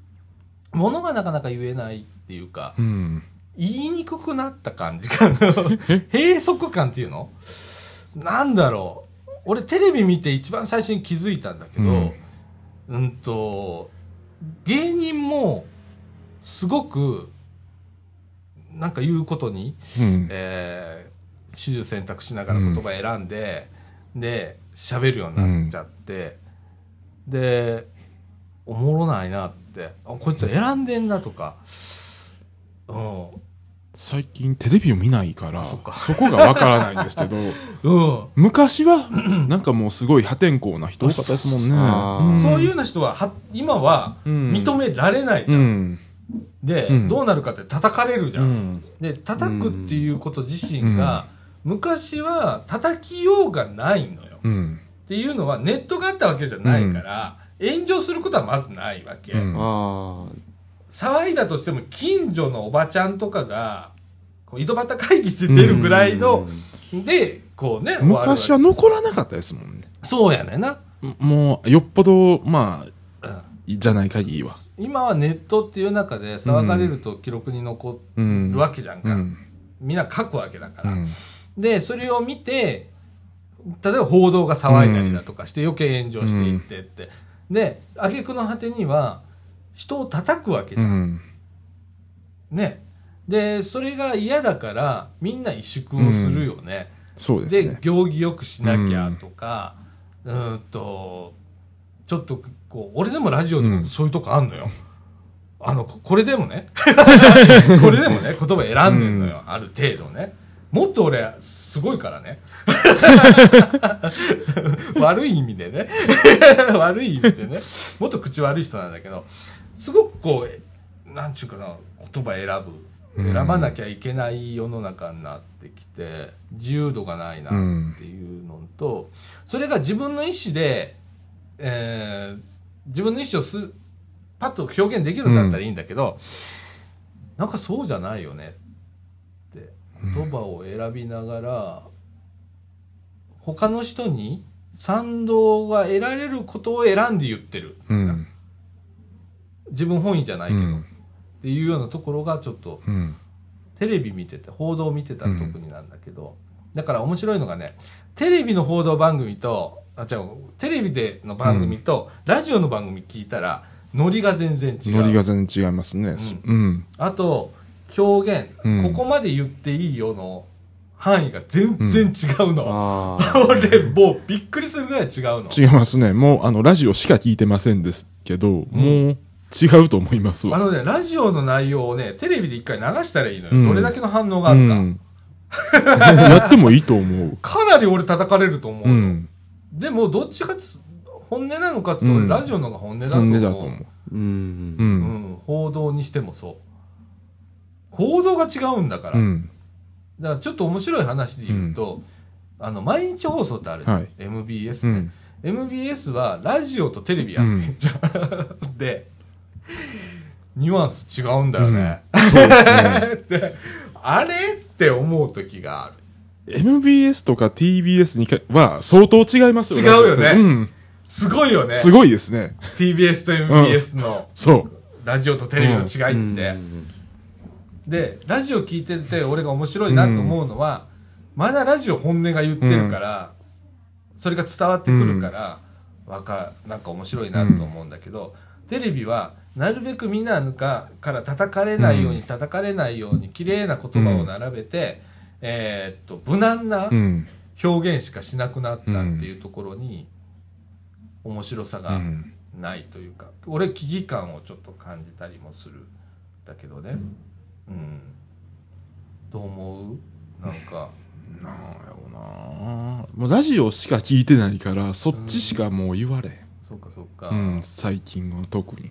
物がなかなか言えないっていうか、うん。言いにくくなった感じかな。閉塞感っていうの？なんだろう。俺テレビ見て一番最初に気づいたんだけど、うんうん、と、芸人もすごく、なんか言うことに、うん。えー、手術選択しながら言葉選んで、で、喋るようになっちゃって、で、おもろないなって、あ、こいつ選んでんなとか、うん。最近テレビを見ないから、そこがわからないんですけど、うん。昔は、なんかもうすごい破天荒な人多かったですもんね。そういうような人はは、今はうん認められないじゃ。うんん。で、うんどうなるかって叩かれるじゃ。うんん。で、叩くっていうこと自身が、昔は叩きようがないのよ。うん。っていうのはネットがあったわけじゃないから、炎上することはまずないわけ。うんあ騒いだとしても近所のおばちゃんとかが、こう井戸端会議して出るぐらいの、で、こうね、昔は残らなかったですもんね。るそうやねんな。もう、よっぽど、まうんあ、じゃない限りは。今はネットっていう中で騒がれると記録に残うん。るわけじゃんか。うん。みんな書くわけだから。うん。で、それを見て、例えば報道が騒いだりだとかして余計炎上していってって。で、挙句の果てには、人を叩くわけじゃん。うん。ね。で、それが嫌だから、みんな萎縮をするよね。でそうですね。行儀よくしなきゃとか、うーんと、ちょっと、こう、俺でもラジオでもそういうとこあんのよ。あの、ここれでもね、これでもね、言葉選んでんのよ、ある程度ね。もっと俺、すごいからね。悪い意味でね。悪い意味でね。もっと口悪い人なんだけど、すごくこう、なんちゅうかな、言葉選ぶ選ばなきゃいけない世の中になってきて、自由度がないなっていうのと、それが自分の意思で、えー自分の意思をすパッと表現できるんだったらいいんだけど、なんかそうじゃないよね言葉を選びながら、他の人に賛同が得られることを選んで言ってる。うん。自分本位じゃないけど、うんっていうようなところがちょっとうん。テレビ見てて報道見てたら特になんだけど、だから面白いのがねテレビの報道番組とあ違うテレビでの番組と、ラジオの番組聞いたらノリが全然違うノリが全然違いますね。うん。あと表現、うんここまで言っていいよの範囲が全然違うの、ああ。俺もうびっくりするぐらい違うの違いますね。もう、あの、ラジオしか聞いてませんですけど、もう、違うと思いますわ。あのねラジオの内容をねテレビで一回流したらいいのよ、うんどれだけの反応があうるか、ん。やってもいいと思う。かなり俺叩かれると思うよ、うん。でもどっちか本音なのかって俺うんラジオの方が本音だと思う,、本音だと思う。うん。う。うんん、報道にしてもそう報道が違うんだから、うん。だからちょっと面白い話で言うと、あの毎日放送ってあるじゃん、はい。MBS ね、うん。MBS はラジオとテレビやってんじゃん、でニュアンス違うんだよね、そうですね。あれって思う時がある。MBS とか TBS にかは相当違いますよ違うよね。うん。すごいよね。すごいですね。TBS と MBS のそう。ラジオとテレビの違いって、でラジオ聞いてて俺が面白いなと思うのは、まだラジオ本音が言ってるから、それが伝わってくるから、わかなんか面白いなと思うんだけど、テレビはなるべくみんなかから叩かれないように、うん。叩かれないように綺麗な言葉を並べて、えーっと無難なうん。表現しかしなくなったっていうところに面白さうがん。ないというか、俺危機感をちょっと感じたりもするんだけどねうん。どう思う？なんか。なんやろうな。もうラジオしか聞いてないから、そっちしかもう言われへん。そうかそうか、うん、最近は特に。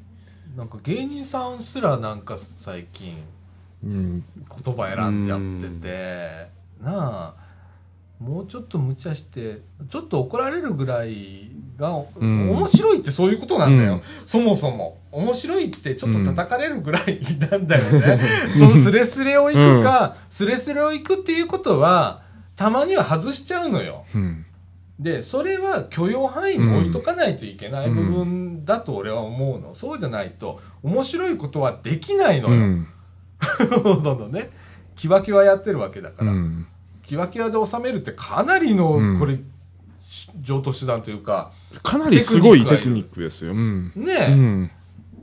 なんか芸人さんすらなんか最近うん。言葉選んでやってて。なあもうちょっと無茶してちょっと怒られるぐらいが、ん。面白いってそういうことなんだよ、うん。そもそも。面白いってちょっと叩かれるぐらい なんだよね、そのスレスレを行くか、スレスレを行くっていうことはたまには外しちゃうのよ。うん。でそれは許容範囲に置いとかないといけない部分だと俺は思うの、そうじゃないと面白いことはできないのよ、うん。どんどんね。キワキワやってるわけだから、うん。キワキワで収めるってかなりの、うん。これし上等手段というかかなりすごいテクニックですよ。うん。ねうえ、ん。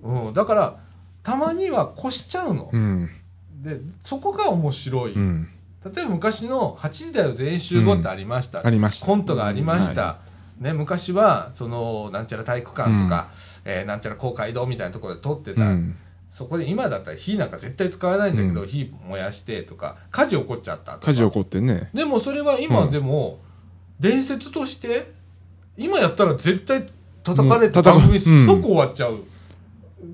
うんだからたまには越しちゃうの、うん。でそこが面白い、うん。例えば昔の8時だよ全員集合ってありました、ありました。コントがありました、はね、昔はそのなんちゃら体育館とか、えーなんちゃら公会堂みたいなところで撮ってた、うん。そこで今だったら火なんか絶対使わないんだけど、う火燃やしてとか火事起こっちゃったとか火事起こってね。でもそれは今うんでも伝説として今やったら絶対叩かれて番組うん。即終わっちゃう、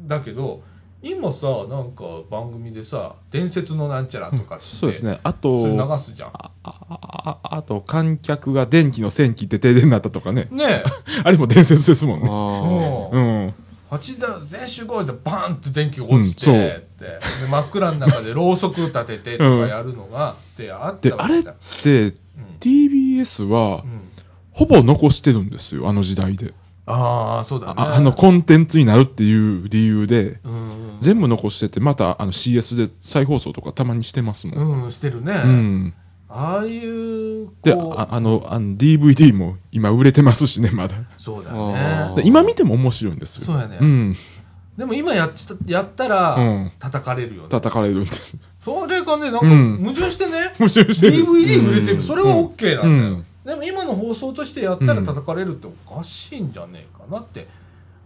だけど今さなんか番組でさ伝説のなんちゃらとかって、そうですね。あそれと、流すじゃん。ああああと観客が電気の線切って停電になったとかね。ねえ。あれも伝説ですもんね。ううん。8だ全集合でバーンって電気が落ちて、うんって。で真っ暗の中でろうそく立ててとかやるのが、ってあっで、あれって、TBS はう、んほぼ残してるんですよ、あの時代で。ああそうだねああの、コンテンツになるっていう理由で、うん全部残してて、またあの CS で再放送とかたまにしてますもん。うん、うん、してるね、うん。ああいうで、ああの、あの DVD も今売れてますしね、まだ。そうだあね今見ても面白いんですよ。そうやねうん。でも今やっちゃやったら、うん。叩かれるよね。叩かれるんです。それがねなんかうん。矛盾してね、面白いして DVD 売れてる。それは OK なんだよ、うん。でも今の放送としてやったら叩かれるっておかしいんじゃねえかなって、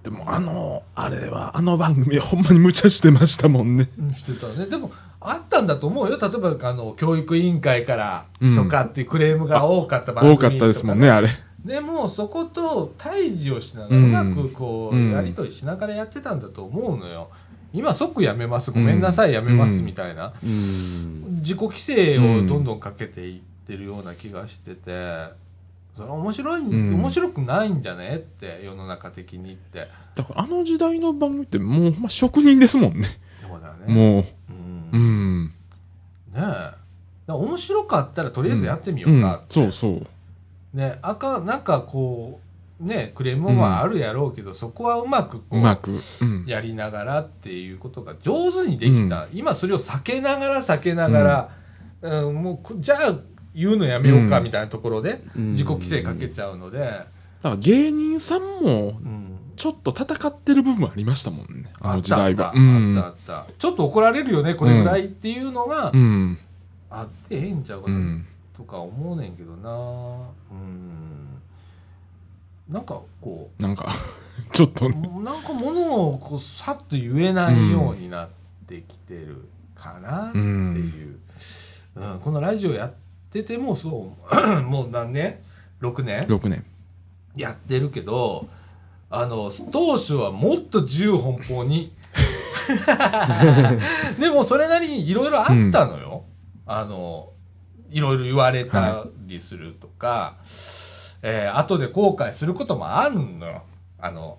でもあの、あれは、あの番組はほんまに無茶してましたもんね。うんしてたね。でもあったんだと思うよ。例えばあの教育委員会からとかっていうクレームが多かった番組多かったですもんね、あれ。でもそこと対峙をしながらううんまくこう、うんやり取りしながらやってたんだと思うのよ今即やめます、ごめんなさい、やめます、うんみたいな、うん。自己規制をどんどんかけていってるような気がしてて、それは面白い、ん面白くないんじゃねって、世の中的にって。だからあの時代の番組ってもう、まあ、職人ですもんね。そうだよね。もう。うん。うねん。え。面白かったらとりあえずやってみよう。うんかそうそう。ね、あかん、なんかこう、ね、クレームはあるやろうけど、そこはうまくこうまく。うん。やりながらっていうことが上手にできた、今それを避けながら避けながら、うんもうこじゃあ言うのやめようかうんみたいなところでうん自己規制かけちゃうので、だから芸人さんも、うんちょっと戦ってる部分ありましたもんね。ああの時代は。ったあった、うんあったちょっと怒られるよねこれぐらいっていうのがうん。あってええんちゃうかな、うん。とか思うねんけどな。うん。なんかこう。なんか、ちょっとね。なんかものをこうさっと言えないようになってきてるかなっていう、うん。このラジオやっててもそう もう何年 ?6 年？6年。やってるけどあの当初はもっと自由奔放に。でもそれなりにいろいろあったのよ、あのいろいろ言われたりするとか、えー後で後悔することもあるのよ。あの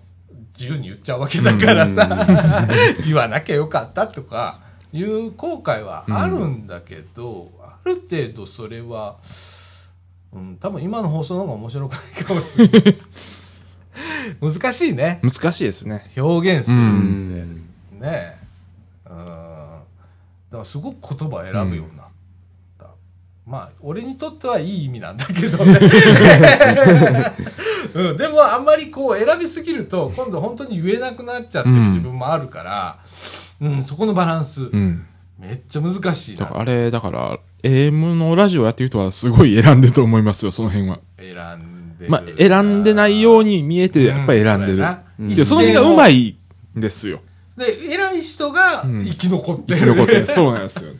自由に言っちゃうわけだからさ、言わなきゃよかったとかいう後悔はあるんだけど、ある程度それは、うん、多分今の放送の方が面白くないかもしれない。難しいね。難しいですね。表現する。うん。で、ね。えうん。だからすごく言葉選ぶようにな。った、まあ俺にとってはいい意味なんだけどね、うん、でもあんまりこう選びすぎると今度本当に言えなくなっちゃってる自分もあるから、うんそこのバランス、うん。めっちゃ難しいなだからあれ、だから、AM のラジオやってる人はすごい選んでると思いますよ、その辺は。選んでるまあ、選んでないように見えて、やっぱり選んでる。うんでその辺がうまいんですよ。で偉い人が生き残ってる、生き残ってる。そうなんですよ。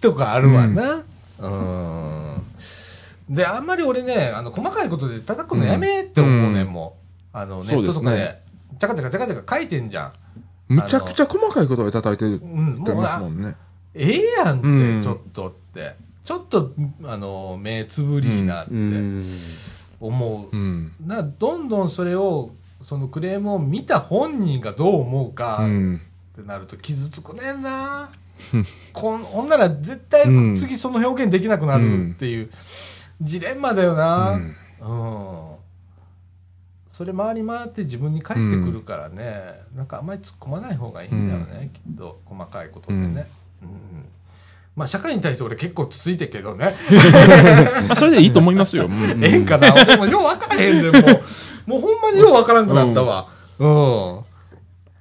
とかあるわな。うん。で、あんまり俺ね、あの、細かいことで叩くのやめって思うね、うんもう。あの、ネットとかで、ちゃかちゃかちゃかちゃか書いてんじゃん。むちゃくちゃ細かいことで叩いてるうん、ってもうなますもんね。ええやんって、うんちょっとって。ちょっと、あの、目つぶりなってうん。思う。うん。な、どんどんそれを、そのクレームを見た本人がどう思うか、うん。ってなると傷つくねんなこんほんなら絶対うん。次その表現できなくなるっていうジレンマだよな。うん。うん、それ回り回って自分に返ってくるからね、なんかあんまり突っ込まない方がいいんだよね、きっと。細かいことってね、うん。まあ社会に対して俺結構つついてるけどね。まあ、それでいいと思いますよ。うん。ええんかな？俺もよう分からへんねんもう。もうほんまによう分からんくなったわ。うん、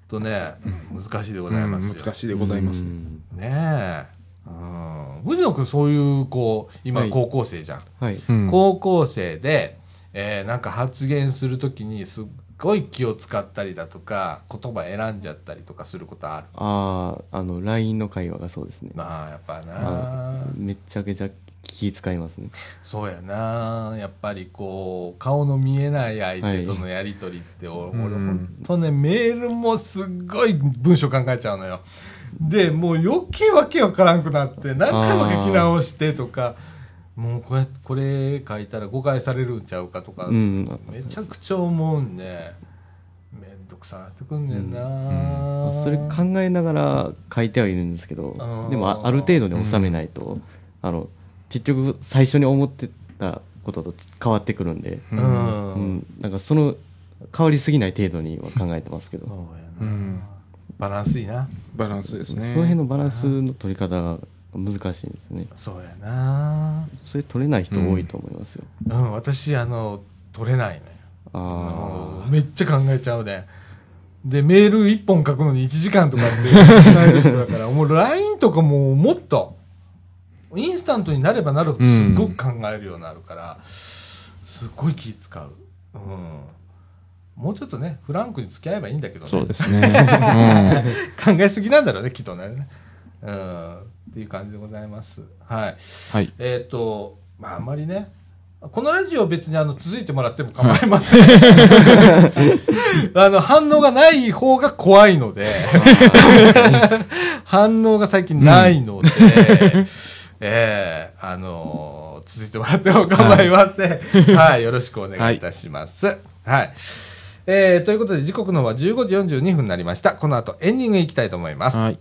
とね難しいでございますよ、うん難しいでございます。うんねえ。うん。藤野くんそういう、こう、今はい高校生じゃん。はい。うん高校生で、えーなんか発言するときにすっごい気を使ったりだとか、言葉選んじゃったりとかすることある。ああ、あの、LINE の会話がそうですね。まあ、やっぱあな。めっちゃくちゃ気使いますね。そうやな。やっぱりこう、顔の見えない相手とのやりとりって、お俺うんほんとね、メールもすっごい文章考えちゃうのよ。で、もう余計わけわからんくなって、何回も書き直してとか、もうこれ、これ書いたら誤解されるんちゃうかとか、うん。めちゃくちゃ思うんで、めんどくさなってくんねんな、まあそれ考えながら書いてはいるんですけどうんでもあある程度に収めないと、あの結局最初に思ってたことと変わってくるんで、うん。うん。なんかその変わりすぎない程度には考えてますけど、そううやな、んバランスいいな。バランスですね。その辺のバランスの取り方が難しいんですよねそうやなそれ取れない人多いと思いますよ、うん、私、あの、取れないのよ。あめっちゃ考えちゃうね。で、メール1本書くのに1時間とかって考える人だから、もう LINE とかももっと、インスタントになればなるほどすっごく考えるようになるから、すっごい気使う。うん。もうちょっとね、フランクに付き合えばいいんだけどね。そうですね。考えすぎなんだろうね、きっとね。うん。っていう感じでございます。はい。はい。えっ、と、まあ、あんまりね、このラジオ別にあの続いてもらっても構いません。あの反応がない方が怖いので、反応が最近ないので、ええあのー続いてもらっても構いません。はい、よろしくお願いいたします。はい。えー、ということで時刻の方は15時42分になりました。この後エンディングいきたいと思います。はい。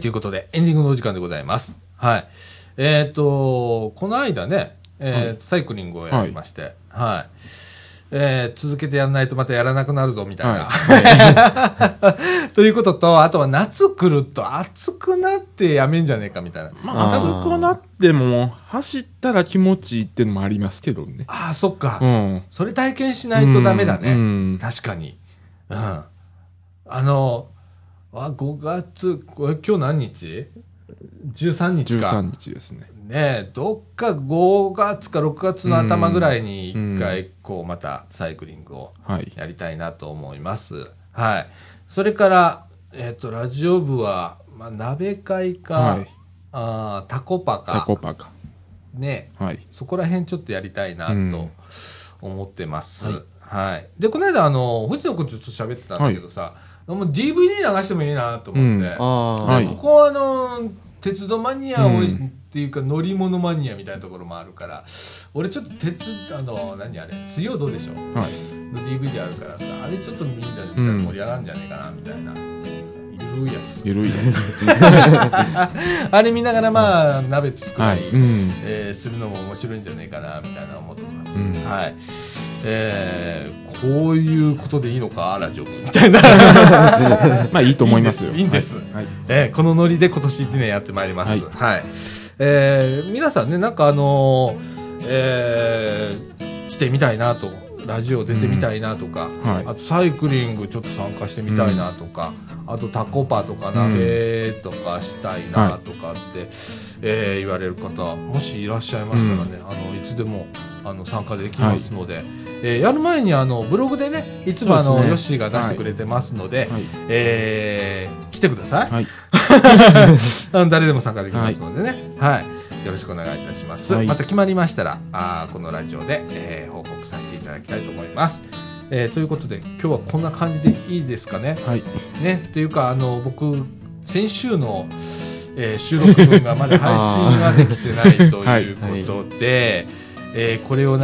ということで、エンディングのお時間でございます。はい。えっ、と、この間ね、えーサイクリングをやりまして、はい。えー続けてやらないとまたやらなくなるぞ、みたいな。ということと、あとは夏来ると暑くなってやめんじゃねえか、みたいな。まあ、暑くなっても、走ったら気持ちいいってのもありますけどね。ああ、そっか。うん。それ体験しないとダメだね。うん確かに。うん。あの、あ、5月、これ今日何日 ?13 日か。13日ですね。ねえ、どっか5月か6月の頭ぐらいに一回、こう、またサイクリングをはい。やりたいなと思います。はい。それから、えっ、と、ラジオ部は、まあ、鍋会か、はいあータコパタか、コパか。ねはい。そこら辺ちょっとやりたいなうんと思ってます。はい。で、この間、あの、藤野君とちょっと喋ってたんだけどさ、もう DVD 流してもいいなと思って。うんああ、はいここはあの鉄道マニアを、うんっていうか乗り物マニアみたいなところもあるから俺ちょっと鉄あの何あれ水曜どうでしょう？はい。の DVD あるからさあれちょっと見たら盛り上がるんじゃないかなみたいな、ゆるいやつゆるいやつ。あれ見ながらまあ鍋作ったり、はい。うん。えーするのも面白いんじゃないかなみたいな思ってます、うんはいえーこういうことでいいのかラジオ部みたいな。まあ、いいと思いますよ。いいんです。はい。はい。えーこのノリで今年1年やってまいります。はい。えー皆さんね、なんかあのーえー来てみたいなと、ラジオ出てみたいなとか、はい。あとサイクリングちょっと参加してみたいなとか、あとタコパとか鍋とかしたいなとかって、えー言われる方、もしいらっしゃいましたらね、あの、いつでもあの参加できますので、えーやる前にあのブログでね、いつもあの、ねヨッシーが出してくれてますので、はい。えー来てください。はい。誰でも参加できますのでね。はい。よろしくお願いいたします。はいまた決まりましたら、あーこのラジオで、えー報告させていただきたいと思います。えーということで、今日はこんな感じでいいですかね。はい。ね。というか、あの、僕、先週の、えー収録分がまだ配信ができてないということで、えーこれを流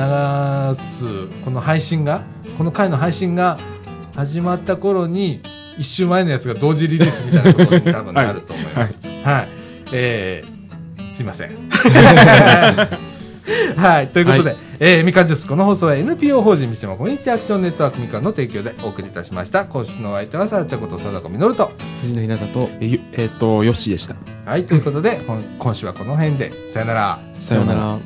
す、この配信が、この回の配信が始まった頃に、一週前のやつが同時リリースみたいなところに多分なると思います。はい。えーすいません。はい。ということで、はえーみかんジュース、この放送は NPO 法人三島コミュニティアクションネットワークみかんの提供でお送りいたしました。今週のお相手は、さあちゃこと貞子みのると。藤野ひなたと、え、ゆえっと、よしでした。はい。ということで、今週はこの辺で、さよなら。さようなら。ら。